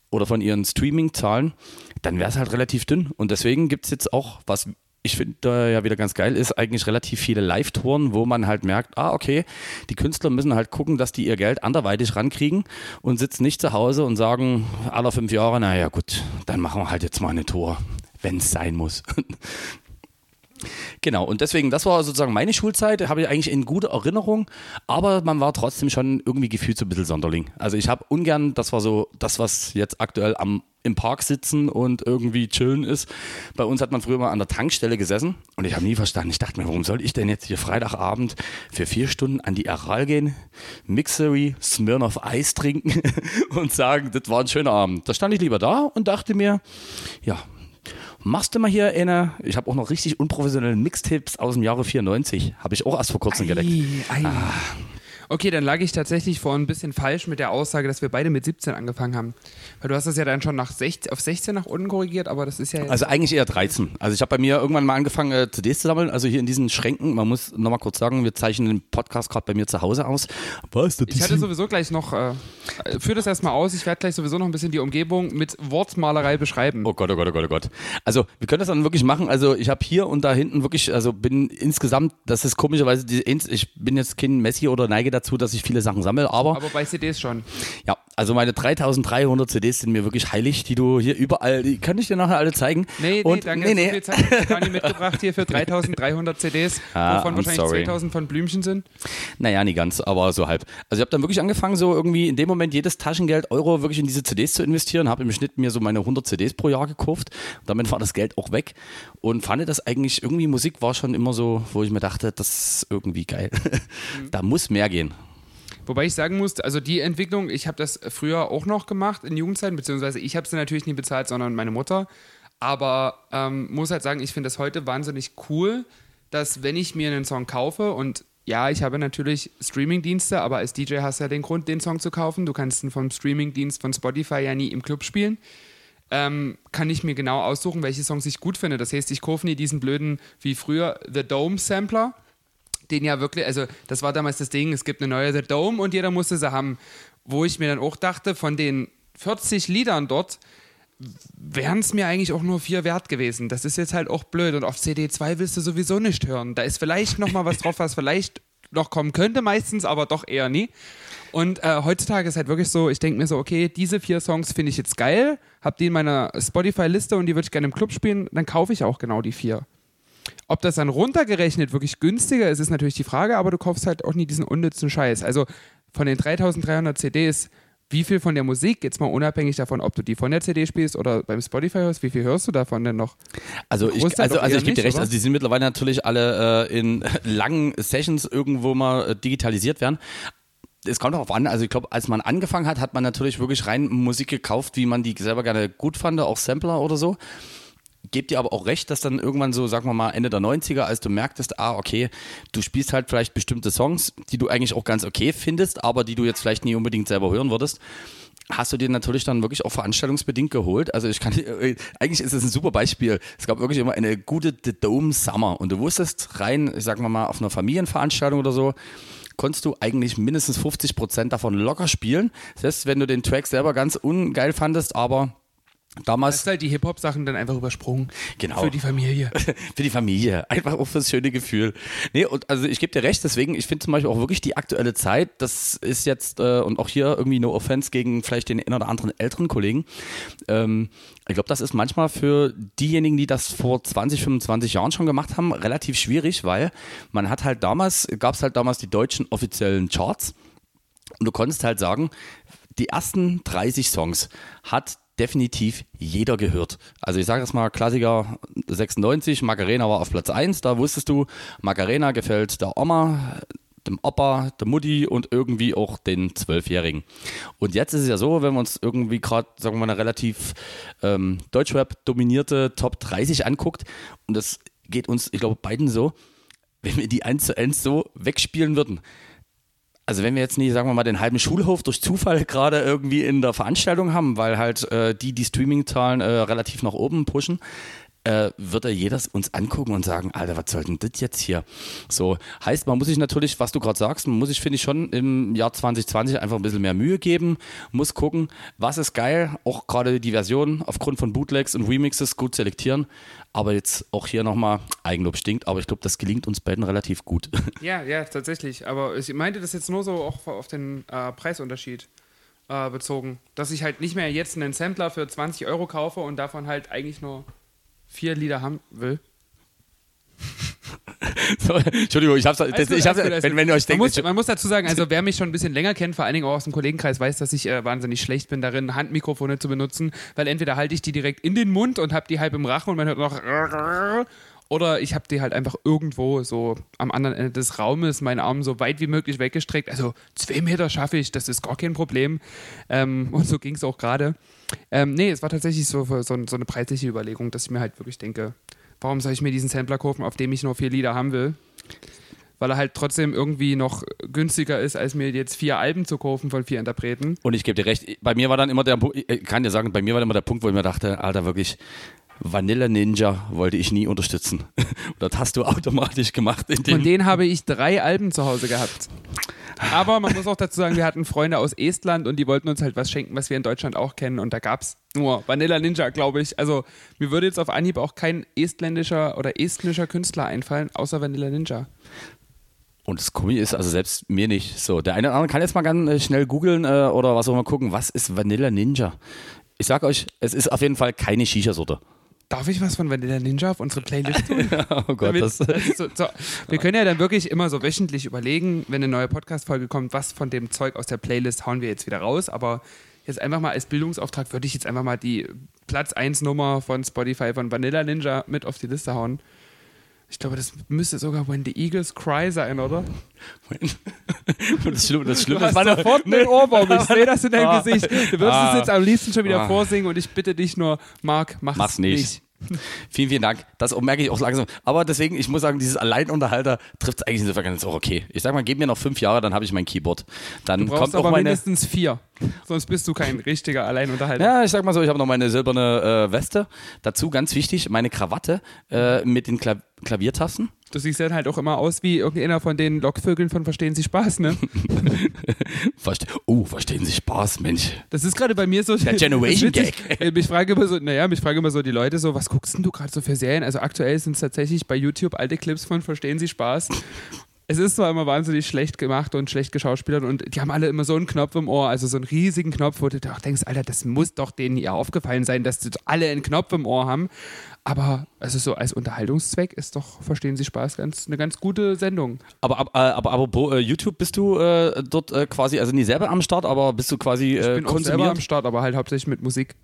Speaker 1: oder von ihren Streaming-Zahlen, dann wäre es halt relativ dünn. Und deswegen gibt es jetzt auch, was ich finde ja wieder ganz geil ist, eigentlich relativ viele Live-Touren, wo man halt merkt, ah, okay, die Künstler müssen halt gucken, dass die ihr Geld anderweitig rankriegen und sitzen nicht zu Hause und sagen alle fünf Jahre, naja gut, dann machen wir halt jetzt mal eine Tour, wenn es sein muss. Genau, und deswegen, das war sozusagen meine Schulzeit, habe ich eigentlich in guter Erinnerung, aber man war trotzdem schon irgendwie gefühlt so ein bisschen Sonderling. Also ich habe ungern, das war so das, was jetzt aktuell am, im Park sitzen und irgendwie chillen ist. Bei uns hat man früher mal an der Tankstelle gesessen und ich habe nie verstanden, ich dachte mir, warum soll ich denn jetzt hier Freitagabend für vier Stunden an die Aral gehen, Mixery, Smirnoff Eis trinken und sagen, das war ein schöner Abend. Da stand ich lieber da und dachte mir, ja, machst du mal hier eine, ich habe auch noch richtig unprofessionelle Mixtapes aus dem Jahre 94, habe ich auch erst vor kurzem.
Speaker 2: Ei, ei. Okay, dann lag ich tatsächlich vor ein bisschen falsch mit der Aussage, dass wir beide mit 17 angefangen haben. Weil du hast das ja dann schon nach 16, auf 16 nach unten korrigiert, aber das ist ja jetzt
Speaker 1: Also eigentlich eher 13. Also ich habe bei mir irgendwann mal angefangen, äh, CDs zu sammeln. Also hier in diesen Schränken, man muss nochmal kurz sagen, wir zeichnen den Podcast gerade bei mir zu Hause aus. Was? Das
Speaker 2: Ich hatte sowieso gleich noch, äh, führ das erstmal aus, ich werde gleich sowieso noch ein bisschen die Umgebung mit Wortmalerei beschreiben.
Speaker 1: Oh Gott, oh Gott, oh Gott, oh Gott. Also wir können das dann wirklich machen. Also ich habe hier und da hinten wirklich, also bin insgesamt, das ist komischerweise, die, ich bin jetzt kein Messi oder neige dazu, dass ich viele Sachen sammle, aber
Speaker 2: Aber bei CDs schon.
Speaker 1: ja, also meine 3300 CDs sind mir wirklich heilig, die du hier überall, die kann ich dir nachher alle zeigen.
Speaker 2: Nee, nee,
Speaker 1: und,
Speaker 2: danke.
Speaker 1: nee, nee.
Speaker 2: viel Zeit Dani mitgebracht hier für 3300 CDs,
Speaker 1: Ah,
Speaker 2: wovon
Speaker 1: I'm
Speaker 2: wahrscheinlich
Speaker 1: sorry.
Speaker 2: 2000 von Blümchen sind.
Speaker 1: Naja, nicht ganz, aber so halb. Also ich habe dann wirklich angefangen, so irgendwie in dem Moment jedes Taschengeld Euro wirklich in diese CDs zu investieren, habe im Schnitt mir so meine 100 CDs pro Jahr gekauft. Damit war das Geld auch weg und fand das eigentlich irgendwie, Musik war schon immer so, wo ich mir dachte, das ist irgendwie geil. da muss mehr gehen.
Speaker 2: Wobei ich sagen muss, also die Entwicklung, ich habe das früher auch noch gemacht in Jugendzeiten, beziehungsweise ich habe sie natürlich nie bezahlt, sondern meine Mutter. Aber ähm, muss halt sagen, ich finde das heute wahnsinnig cool, dass wenn ich mir einen Song kaufe und ja, ich habe natürlich Streamingdienste, aber als DJ hast du ja den Grund, den Song zu kaufen. Du kannst ihn vom Streamingdienst von Spotify ja nie im Club spielen. Ähm, kann ich mir genau aussuchen, welche Songs ich gut finde. Das heißt, ich kaufe nie diesen blöden, wie früher, The Dome Sampler, den ja wirklich, also das war damals das Ding, es gibt eine neue The Dome und jeder musste sie haben. Wo ich mir dann auch dachte, von den 40 Liedern dort wären es mir eigentlich auch nur vier wert gewesen. Das ist jetzt halt auch blöd und auf CD2 willst du sowieso nicht hören. Da ist vielleicht noch mal was drauf, was vielleicht noch kommen könnte meistens, aber doch eher nie. Und äh, heutzutage ist halt wirklich so, ich denke mir so, okay, diese vier Songs finde ich jetzt geil, hab die in meiner Spotify-Liste und die würde ich gerne im Club spielen, dann kaufe ich auch genau die vier. Ob das dann runtergerechnet wirklich günstiger ist, ist natürlich die Frage, aber du kaufst halt auch nie diesen unnützen Scheiß. Also von den 3300 CDs, wie viel von der Musik, jetzt mal unabhängig davon, ob du die von der CD spielst oder beim Spotify hörst, wie viel hörst du davon denn noch?
Speaker 1: Also ich, also, also ich gebe dir recht, also die sind mittlerweile natürlich alle äh, in langen Sessions irgendwo mal äh, digitalisiert werden. Es kommt darauf an, also ich glaube, als man angefangen hat, hat man natürlich wirklich rein Musik gekauft, wie man die selber gerne gut fand, auch Sampler oder so. Gebe dir aber auch recht, dass dann irgendwann so, sagen wir mal, Ende der 90er, als du merktest, ah, okay, du spielst halt vielleicht bestimmte Songs, die du eigentlich auch ganz okay findest, aber die du jetzt vielleicht nie unbedingt selber hören würdest hast du dir natürlich dann wirklich auch veranstaltungsbedingt geholt. Also ich kann, äh, eigentlich ist es ein super Beispiel. Es gab wirklich immer eine gute The Dome Summer und du wusstest rein, ich sag mal auf einer Familienveranstaltung oder so, konntest du eigentlich mindestens 50 Prozent davon locker spielen. Selbst wenn du den Track selber ganz ungeil fandest, aber Damals.
Speaker 2: Hast halt die Hip-Hop-Sachen dann einfach übersprungen.
Speaker 1: Genau.
Speaker 2: Für die Familie.
Speaker 1: für die Familie. Einfach auch fürs schöne Gefühl. Nee, und also ich gebe dir recht, deswegen, ich finde zum Beispiel auch wirklich die aktuelle Zeit, das ist jetzt, äh, und auch hier irgendwie no offense gegen vielleicht den einen oder anderen älteren Kollegen. Ähm, ich glaube, das ist manchmal für diejenigen, die das vor 20, 25 Jahren schon gemacht haben, relativ schwierig, weil man hat halt damals, gab es halt damals die deutschen offiziellen Charts. Und du konntest halt sagen, die ersten 30 Songs hat definitiv jeder gehört. Also ich sage jetzt mal Klassiker 96, Macarena war auf Platz 1, da wusstest du, Macarena gefällt der Oma, dem Opa, der Mutti und irgendwie auch den Zwölfjährigen. Und jetzt ist es ja so, wenn wir uns irgendwie gerade, sagen wir mal, eine relativ ähm, Deutschrap dominierte Top 30 anguckt und das geht uns, ich glaube, beiden so, wenn wir die eins zu eins so wegspielen würden, also wenn wir jetzt nicht, sagen wir mal, den halben Schulhof durch Zufall gerade irgendwie in der Veranstaltung haben, weil halt äh, die die Streaming-Zahlen äh, relativ nach oben pushen, äh, wird er jeder uns angucken und sagen, Alter, was soll denn das jetzt hier? So, heißt, man muss sich natürlich, was du gerade sagst, man muss sich, finde ich, schon im Jahr 2020 einfach ein bisschen mehr Mühe geben, muss gucken, was ist geil, auch gerade die Version aufgrund von Bootlegs und Remixes gut selektieren, aber jetzt auch hier nochmal Eigenlob stinkt, aber ich glaube, das gelingt uns beiden relativ gut.
Speaker 2: Ja, ja, tatsächlich, aber ich meinte das jetzt nur so auch auf den äh, Preisunterschied äh, bezogen, dass ich halt nicht mehr jetzt einen Sampler für 20 Euro kaufe und davon halt eigentlich nur vier Lieder haben will.
Speaker 1: So, Entschuldigung, ich hab's, das,
Speaker 2: gut,
Speaker 1: ich hab's
Speaker 2: gut,
Speaker 1: wenn, wenn ihr euch
Speaker 2: man,
Speaker 1: denkt,
Speaker 2: muss, man muss dazu sagen, also wer mich schon ein bisschen länger kennt, vor allen Dingen auch aus dem Kollegenkreis, weiß, dass ich äh, wahnsinnig schlecht bin darin, Handmikrofone zu benutzen, weil entweder halte ich die direkt in den Mund und habe die halb im Rachen und man hört noch oder ich habe die halt einfach irgendwo so am anderen Ende des Raumes, meinen Arm so weit wie möglich weggestreckt. Also zwei Meter schaffe ich, das ist gar kein Problem. Ähm, und so ging es auch gerade. Ähm, nee, es war tatsächlich so, so, so eine preisliche Überlegung, dass ich mir halt wirklich denke, warum soll ich mir diesen Sampler kaufen, auf dem ich nur vier Lieder haben will? Weil er halt trotzdem irgendwie noch günstiger ist, als mir jetzt vier Alben zu kaufen von vier Interpreten.
Speaker 1: Und ich gebe dir recht, bei mir war dann immer der Punkt, ich kann dir sagen, bei mir war immer der Punkt, wo ich mir dachte, Alter, wirklich, Vanilla Ninja wollte ich nie unterstützen. Und das hast du automatisch gemacht.
Speaker 2: Von denen habe ich drei Alben zu Hause gehabt. Aber man muss auch dazu sagen, wir hatten Freunde aus Estland und die wollten uns halt was schenken, was wir in Deutschland auch kennen. Und da gab es nur Vanilla Ninja, glaube ich. Also mir würde jetzt auf Anhieb auch kein estländischer oder estnischer Künstler einfallen, außer Vanilla Ninja.
Speaker 1: Und das Komische ist, also selbst mir nicht. So, der eine oder andere kann jetzt mal ganz äh, schnell googeln äh, oder was auch immer gucken, was ist Vanilla Ninja? Ich sag euch, es ist auf jeden Fall keine Shisha-Sorte.
Speaker 2: Darf ich was von Vanilla Ninja auf unsere Playlist tun?
Speaker 1: oh Gott,
Speaker 2: Damit-
Speaker 1: das,
Speaker 2: ist so, so. Wir können ja dann wirklich immer so wöchentlich überlegen, wenn eine neue Podcast-Folge kommt, was von dem Zeug aus der Playlist hauen wir jetzt wieder raus. Aber jetzt einfach mal als Bildungsauftrag würde ich jetzt einfach mal die Platz 1 Nummer von Spotify von Vanilla Ninja mit auf die Liste hauen. Ich glaube, das müsste sogar When the Eagles Cry sein, oder?
Speaker 1: Das Schlimme, das Schlimme
Speaker 2: Du hast
Speaker 1: war
Speaker 2: sofort einen Ohrwurm. Ich sehe das in deinem
Speaker 1: Ah.
Speaker 2: Gesicht. Du wirst
Speaker 1: Ah.
Speaker 2: es jetzt am liebsten schon wieder
Speaker 1: Ah.
Speaker 2: vorsingen und ich bitte dich nur, Marc, mach's,
Speaker 1: Mach's nicht. Vielen, vielen Dank. Das merke ich auch langsam. Aber deswegen, ich muss sagen, dieses Alleinunterhalter trifft es eigentlich insofern ganz auch okay. Ich sag mal, gib mir noch fünf Jahre, dann habe ich mein Keyboard. Dann
Speaker 2: Du brauchst
Speaker 1: kommt auch
Speaker 2: aber
Speaker 1: meine.
Speaker 2: mindestens vier. Sonst bist du kein richtiger Alleinunterhalter.
Speaker 1: Ja, ich sag mal so, ich habe noch meine silberne äh, Weste. Dazu ganz wichtig, meine Krawatte äh, mit den Kla Klaviertasten.
Speaker 2: Du siehst dann halt auch immer aus wie irgendeiner von den Lockvögeln von Verstehen Sie Spaß, ne?
Speaker 1: Verste oh, verstehen Sie Spaß, Mensch.
Speaker 2: Das ist gerade bei mir so.
Speaker 1: Der Generation
Speaker 2: witzig. Äh, Mich frage immer so, naja, mich frage immer so die Leute so, was guckst denn du gerade so für Serien? Also aktuell sind es tatsächlich bei YouTube alte Clips von Verstehen Sie Spaß. Es ist zwar immer wahnsinnig schlecht gemacht und schlecht geschauspielert und die haben alle immer so einen Knopf im Ohr, also so einen riesigen Knopf, wo du auch denkst, Alter, das muss doch denen ja aufgefallen sein, dass die alle einen Knopf im Ohr haben. Aber also so als Unterhaltungszweck ist doch, verstehen Sie Spaß, ganz, eine ganz gute Sendung.
Speaker 1: Aber, aber, aber, aber apropos, äh, YouTube, bist du äh, dort äh, quasi, also nie selber am Start, aber bist du quasi
Speaker 2: Ich
Speaker 1: äh,
Speaker 2: bin auch selber am? Start, aber halt hauptsächlich mit Musik.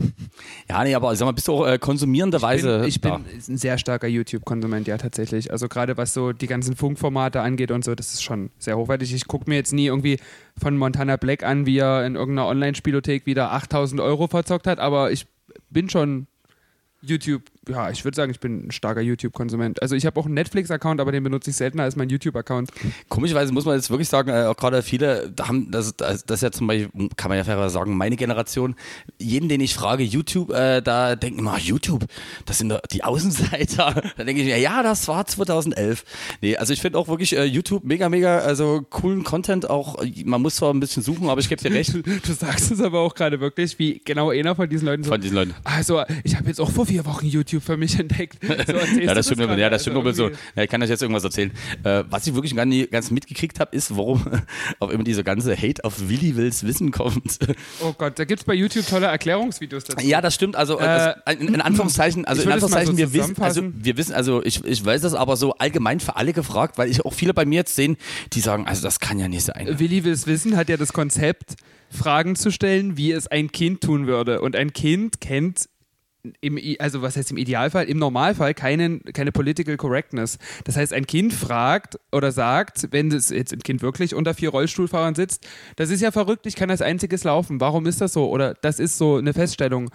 Speaker 1: Ja, nee, aber sag mal, bist du auch äh, konsumierende Weise
Speaker 2: ich bin, ich bin ein sehr starker YouTube-Konsument, ja, tatsächlich. Also gerade was so die ganzen Funkformate angeht und so, das ist schon sehr hochwertig. Ich gucke mir jetzt nie irgendwie von Montana Black an, wie er in irgendeiner Online-Spielothek wieder 8000 Euro verzockt hat, aber ich bin schon YouTube ja, ich würde sagen, ich bin ein starker YouTube-Konsument. Also ich habe auch einen Netflix-Account, aber den benutze ich seltener als mein YouTube-Account.
Speaker 1: Komischerweise muss man jetzt wirklich sagen, äh, auch gerade viele da haben, das, das, das ist ja zum Beispiel, kann man ja fairerweise sagen, meine Generation, jeden, den ich frage, YouTube, äh, da denken immer, YouTube, das sind die Außenseiter. Da denke ich mir, ja, das war 2011. Nee, also ich finde auch wirklich äh, YouTube mega, mega, also coolen Content auch, man muss zwar ein bisschen suchen, aber ich gebe dir recht.
Speaker 2: Du, du sagst es aber auch gerade wirklich, wie genau einer von diesen Leuten so,
Speaker 1: Von diesen Leuten.
Speaker 2: also ich habe jetzt auch vor vier Wochen YouTube für mich entdeckt. So
Speaker 1: Ja, das stimmt,
Speaker 2: gerade.
Speaker 1: ja, das stimmt
Speaker 2: Also
Speaker 1: so. Ja, ich kann euch jetzt irgendwas erzählen. Äh, was ich wirklich gar nicht ganz mitgekriegt habe, ist, warum auf immer dieser ganze Hate auf Willi Wills Wissen kommt.
Speaker 2: Oh Gott, da gibt es bei YouTube tolle Erklärungsvideos dazu.
Speaker 1: Ja, das stimmt. Also
Speaker 2: Äh,
Speaker 1: äh, in, in Anführungszeichen, also in Anführungszeichen,
Speaker 2: so
Speaker 1: wir wissen, also wir wissen, also ich, ich weiß das aber so allgemein für alle gefragt, weil ich auch viele bei mir jetzt sehen, die sagen, also das kann ja nicht sein.
Speaker 2: Willi Wills Wissen hat ja das Konzept, Fragen zu stellen, wie es ein Kind tun würde. Und ein Kind kennt im, also was heißt im Idealfall, im Normalfall keinen, keine Political Correctness. Das heißt, ein Kind fragt oder sagt, wenn es jetzt ein Kind wirklich unter vier Rollstuhlfahrern sitzt, das ist ja verrückt, ich kann als einziges laufen. Warum ist das so? Oder das ist so eine Feststellung.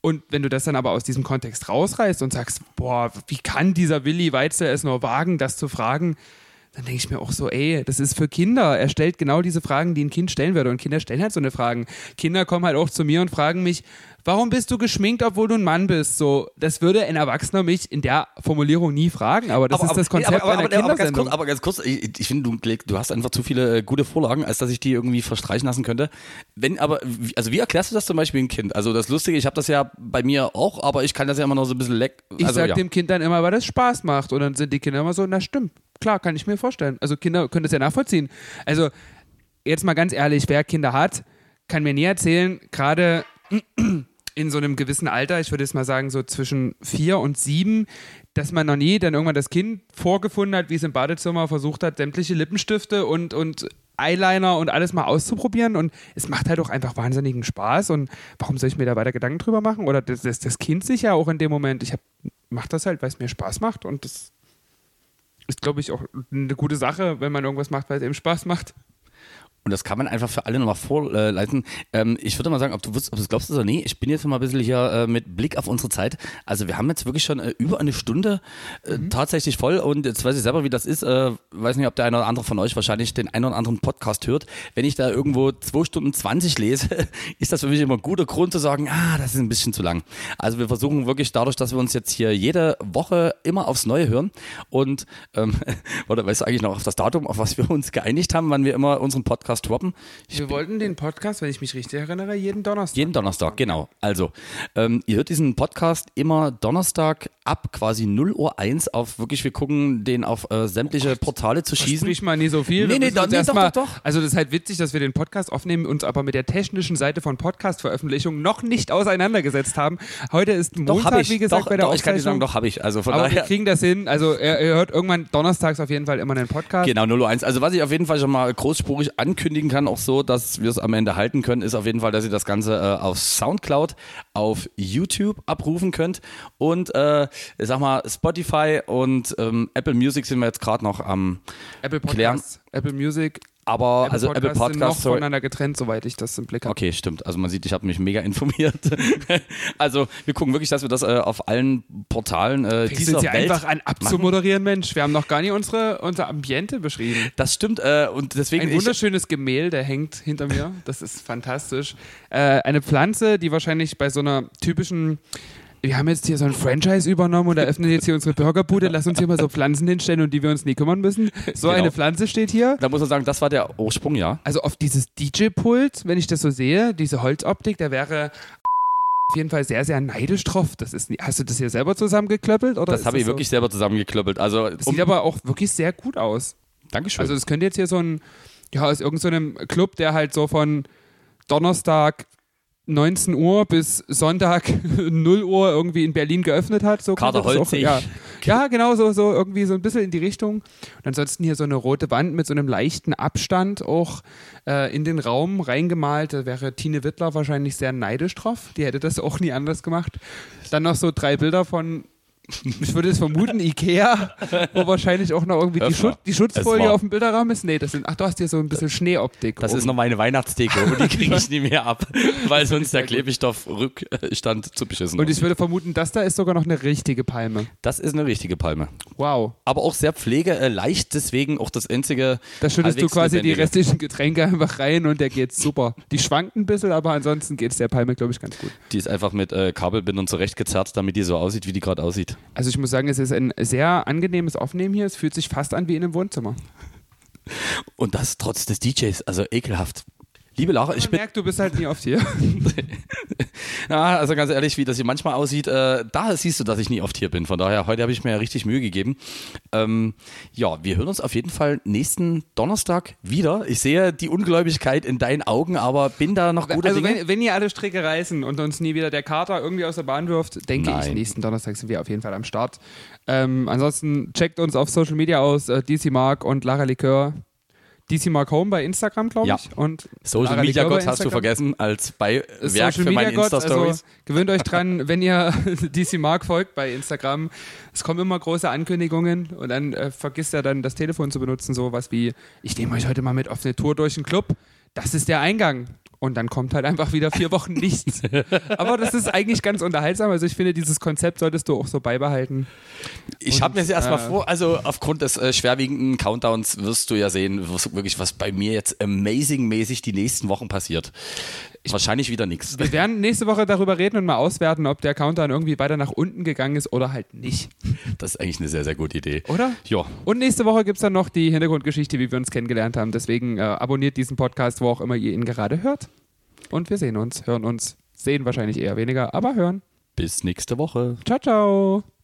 Speaker 2: Und wenn du das dann aber aus diesem Kontext rausreißt und sagst, boah, wie kann dieser Willi Weitzel es nur wagen, das zu fragen, dann denke ich mir auch so, ey, das ist für Kinder. Er stellt genau diese Fragen, die ein Kind stellen würde. Und Kinder stellen halt so eine Fragen. Kinder kommen halt auch zu mir und fragen mich, warum bist du geschminkt, obwohl du ein Mann bist? So, das würde ein Erwachsener mich in der Formulierung nie fragen, aber das ist das Konzept
Speaker 1: aber, aber,
Speaker 2: einer
Speaker 1: aber, aber, ganz
Speaker 2: Kindersendung.
Speaker 1: kurz, aber ganz kurz, ich, ich finde, du, du hast einfach zu viele äh, gute Vorlagen, als dass ich die irgendwie verstreichen lassen könnte. Wenn aber, also wie erklärst du das zum Beispiel einem Kind? Also das Lustige, ich habe das ja bei mir auch, aber ich kann das ja immer noch so ein bisschen leck.
Speaker 2: ich
Speaker 1: also,
Speaker 2: sag
Speaker 1: ja.
Speaker 2: dem Kind dann immer, weil das Spaß macht. Und dann sind die Kinder immer so, na stimmt, klar, kann ich mir vorstellen. Also Kinder können das ja nachvollziehen. Also jetzt mal ganz ehrlich, wer Kinder hat, kann mir nie erzählen, gerade in so einem gewissen Alter, ich würde jetzt mal sagen so zwischen vier und sieben, dass man noch nie dann irgendwann das Kind vorgefunden hat, wie es im Badezimmer versucht hat, sämtliche Lippenstifte und, und Eyeliner und alles mal auszuprobieren. Und es macht halt auch einfach wahnsinnigen Spaß. Und warum soll ich mir da weiter Gedanken drüber machen? Oder das, das, das Kind sich ja auch in dem Moment, ich hab, mach das halt, weil es mir Spaß macht. Und das ist, glaube ich, auch eine gute Sache, wenn man irgendwas macht, weil es eben Spaß macht.
Speaker 1: Und das kann man einfach für alle nochmal vorleiten. Ähm, ich würde mal sagen, ob du, wusst- ob du glaubst oder nee, ich bin jetzt mal ein bisschen hier äh, mit Blick auf unsere Zeit. Also wir haben jetzt wirklich schon äh, über eine Stunde äh, tatsächlich voll und jetzt weiß ich selber, wie das ist. Äh, weiß nicht, ob der eine oder andere von euch wahrscheinlich den einen oder anderen Podcast hört. Wenn ich da irgendwo zwei Stunden 20 lese, ist das für mich immer ein guter Grund zu sagen, ah, das ist ein bisschen zu lang. Also wir versuchen wirklich dadurch, dass wir uns jetzt hier jede Woche immer aufs Neue hören und ähm, oder weißt du eigentlich noch auf das Datum, auf was wir uns geeinigt haben, wann wir immer unseren Podcast droppen? Ich
Speaker 2: Wir wollten den Podcast, wenn ich mich richtig erinnere, jeden Donnerstag.
Speaker 1: jeden Donnerstag, genau. Also, ähm, ihr hört diesen Podcast immer Donnerstag ab quasi 0 Uhr 1 auf wirklich, wir gucken den auf äh, sämtliche Portale zu schießen.
Speaker 2: Sprich mal nie so viel.
Speaker 1: Nee,
Speaker 2: Wir
Speaker 1: nee, doch,
Speaker 2: uns
Speaker 1: nee, doch,
Speaker 2: mal-
Speaker 1: doch, doch.
Speaker 2: Also das ist halt witzig, dass wir den Podcast aufnehmen, uns aber mit der technischen Seite von Podcast-Veröffentlichung noch nicht auseinandergesetzt haben. Heute ist
Speaker 1: Doch,
Speaker 2: Montag,
Speaker 1: habe ich.
Speaker 2: wie gesagt,
Speaker 1: doch,
Speaker 2: bei der
Speaker 1: doch, ich kann dir sagen, doch, habe ich. Also von
Speaker 2: aber wir
Speaker 1: daher.
Speaker 2: kriegen das hin. Also ihr, ihr hört irgendwann donnerstags auf jeden Fall immer einen Podcast.
Speaker 1: Genau, 0 Uhr 1. Also was ich auf jeden Fall schon mal großspurig ankündigen kann, auch so, dass wir es am Ende halten können, ist auf jeden Fall, dass ihr das Ganze äh, auf Soundcloud, auf YouTube abrufen könnt und äh, ich sag mal Spotify und ähm, Apple Music sind wir jetzt gerade noch am
Speaker 2: Apple
Speaker 1: Klären.
Speaker 2: Podcasts, Apple Music,
Speaker 1: aber
Speaker 2: Apple
Speaker 1: also
Speaker 2: Podcasts
Speaker 1: Apple
Speaker 2: sind noch
Speaker 1: Podcast,
Speaker 2: voneinander getrennt, soweit ich das im Blick habe.
Speaker 1: Okay, stimmt. Also man sieht, ich habe mich mega informiert. also wir gucken wirklich, dass wir das äh, auf allen Portalen äh, dieser
Speaker 2: jetzt hier
Speaker 1: Welt
Speaker 2: einfach an abzumoderieren, Mensch. Wir haben noch gar nicht unsere, unser Ambiente beschrieben.
Speaker 1: Das stimmt äh, und deswegen
Speaker 2: Ein wunderschönes Gemälde hängt hinter mir. Das ist fantastisch. Äh, eine Pflanze, die wahrscheinlich bei so einer typischen. Wir haben jetzt hier so ein Franchise übernommen und eröffnen jetzt hier unsere Burgerbude. Lass uns hier mal so Pflanzen hinstellen, um die wir uns nie kümmern müssen. So
Speaker 1: Genau.
Speaker 2: eine Pflanze steht hier.
Speaker 1: da muss man sagen, das war der Ursprung, ja.
Speaker 2: Also auf dieses DJ-Pult, wenn ich das so sehe, diese Holzoptik, da wäre auf jeden Fall sehr, sehr neidisch drauf. Das ist, nie- hast du das hier selber zusammengeklöppelt? Oder
Speaker 1: Das habe ich
Speaker 2: so?
Speaker 1: wirklich selber zusammengeklöppelt. Also
Speaker 2: Das sieht aber auch wirklich sehr gut aus.
Speaker 1: Dankeschön.
Speaker 2: Also das könnte jetzt hier so ein, ja, aus irgendeinem Club, der halt so von Donnerstag 19 Uhr bis Sonntag 0 Uhr irgendwie in Berlin geöffnet hat. So auch,
Speaker 1: Holzig.
Speaker 2: ja. ja, genau, so, so irgendwie so ein bisschen in die Richtung. Und ansonsten hier so eine rote Wand mit so einem leichten Abstand auch äh, in den Raum reingemalt. Da wäre Tine Wittler wahrscheinlich sehr neidisch drauf. Die hätte das auch nie anders gemacht. Dann noch so drei Bilder von Ich würde es vermuten, Ikea, wo wahrscheinlich auch noch irgendwie die,
Speaker 1: Öffner.
Speaker 2: Schut die Schutzfolie auf dem Bilderrahmen ist. Nee, das sind, ach, du hast hier so ein bisschen Schneeoptik.
Speaker 1: Das
Speaker 2: oben.
Speaker 1: ist noch meine Weihnachtsdeko und die kriege ich nie mehr ab, weil sonst der Klebstoff-Rückstand zu beschissen
Speaker 2: Und ich würde vermuten, das da ist sogar noch eine richtige Palme.
Speaker 1: Das ist eine richtige Palme.
Speaker 2: Wow.
Speaker 1: Aber auch sehr pflegeleicht, deswegen auch das einzige.
Speaker 2: Da schüttest du quasi die
Speaker 1: lebendige.
Speaker 2: restlichen Getränke einfach rein und der geht super. Die schwankt ein bisschen, aber ansonsten geht es der Palme, glaube ich, ganz gut.
Speaker 1: Die ist einfach mit äh, Kabelbindern zurechtgezerrt, damit die so aussieht, wie die gerade aussieht.
Speaker 2: Also ich muss sagen, es ist ein sehr angenehmes Aufnehmen hier. Es fühlt sich fast an wie in einem Wohnzimmer.
Speaker 1: Und das trotz des DJs, also ekelhaft. Liebe Lara, ich bin.
Speaker 2: merkt, du bist halt nie oft hier.
Speaker 1: Ja, also ganz ehrlich, wie das hier manchmal aussieht, äh, da siehst du, dass ich nie oft hier bin. Von daher, heute habe ich mir ja richtig Mühe gegeben. Ähm, ja, wir hören uns auf jeden Fall nächsten Donnerstag wieder. Ich sehe die Ungläubigkeit in deinen Augen, aber bin da noch guter
Speaker 2: Also
Speaker 1: Dinge.
Speaker 2: wenn, wenn ihr alle Stricke reißen und uns nie wieder der Kater irgendwie aus der Bahn wirft, denke ich,
Speaker 1: Nein.
Speaker 2: nächsten Donnerstag sind wir auf jeden Fall am Start. Ähm, ansonsten checkt uns auf Social Media aus, äh, DC Mark und Lara Likör. DC Mark Home bei Instagram, glaube
Speaker 1: Ja.
Speaker 2: ich. Und
Speaker 1: Social
Speaker 2: Lara
Speaker 1: Media Gott hast du vergessen als Beiwerk
Speaker 2: Social
Speaker 1: für meine
Speaker 2: Gott,
Speaker 1: Insta-Stories.
Speaker 2: also gewöhnt euch dran, wenn ihr DC Mark folgt bei Instagram, es kommen immer große Ankündigungen und dann äh, vergisst er dann das Telefon zu benutzen, sowas wie, ich nehme euch heute mal mit auf eine Tour durch den Club, das ist der Eingang. Und dann kommt halt einfach wieder vier Wochen nichts. Aber das ist eigentlich ganz unterhaltsam. Also ich finde, dieses Konzept solltest du auch so beibehalten.
Speaker 1: Ich habe mir das erstmal
Speaker 2: äh,
Speaker 1: vor, also aufgrund des äh, schwerwiegenden Countdowns wirst du ja sehen, was, wirklich, was bei mir jetzt amazing-mäßig die nächsten Wochen passiert. Wahrscheinlich wieder nichts.
Speaker 2: Wir werden nächste Woche darüber reden und mal auswerten, ob der Countdown irgendwie weiter nach unten gegangen ist oder halt nicht.
Speaker 1: Das ist eigentlich eine sehr, sehr gute Idee.
Speaker 2: Oder?
Speaker 1: Ja,
Speaker 2: Und nächste Woche gibt es dann noch die Hintergrundgeschichte, wie wir uns kennengelernt haben. Deswegen äh, abonniert diesen Podcast, wo auch immer ihr ihn gerade hört. Und wir sehen uns, hören uns, sehen wahrscheinlich eher weniger, aber hören.
Speaker 1: bis nächste Woche.
Speaker 2: Ciao, ciao.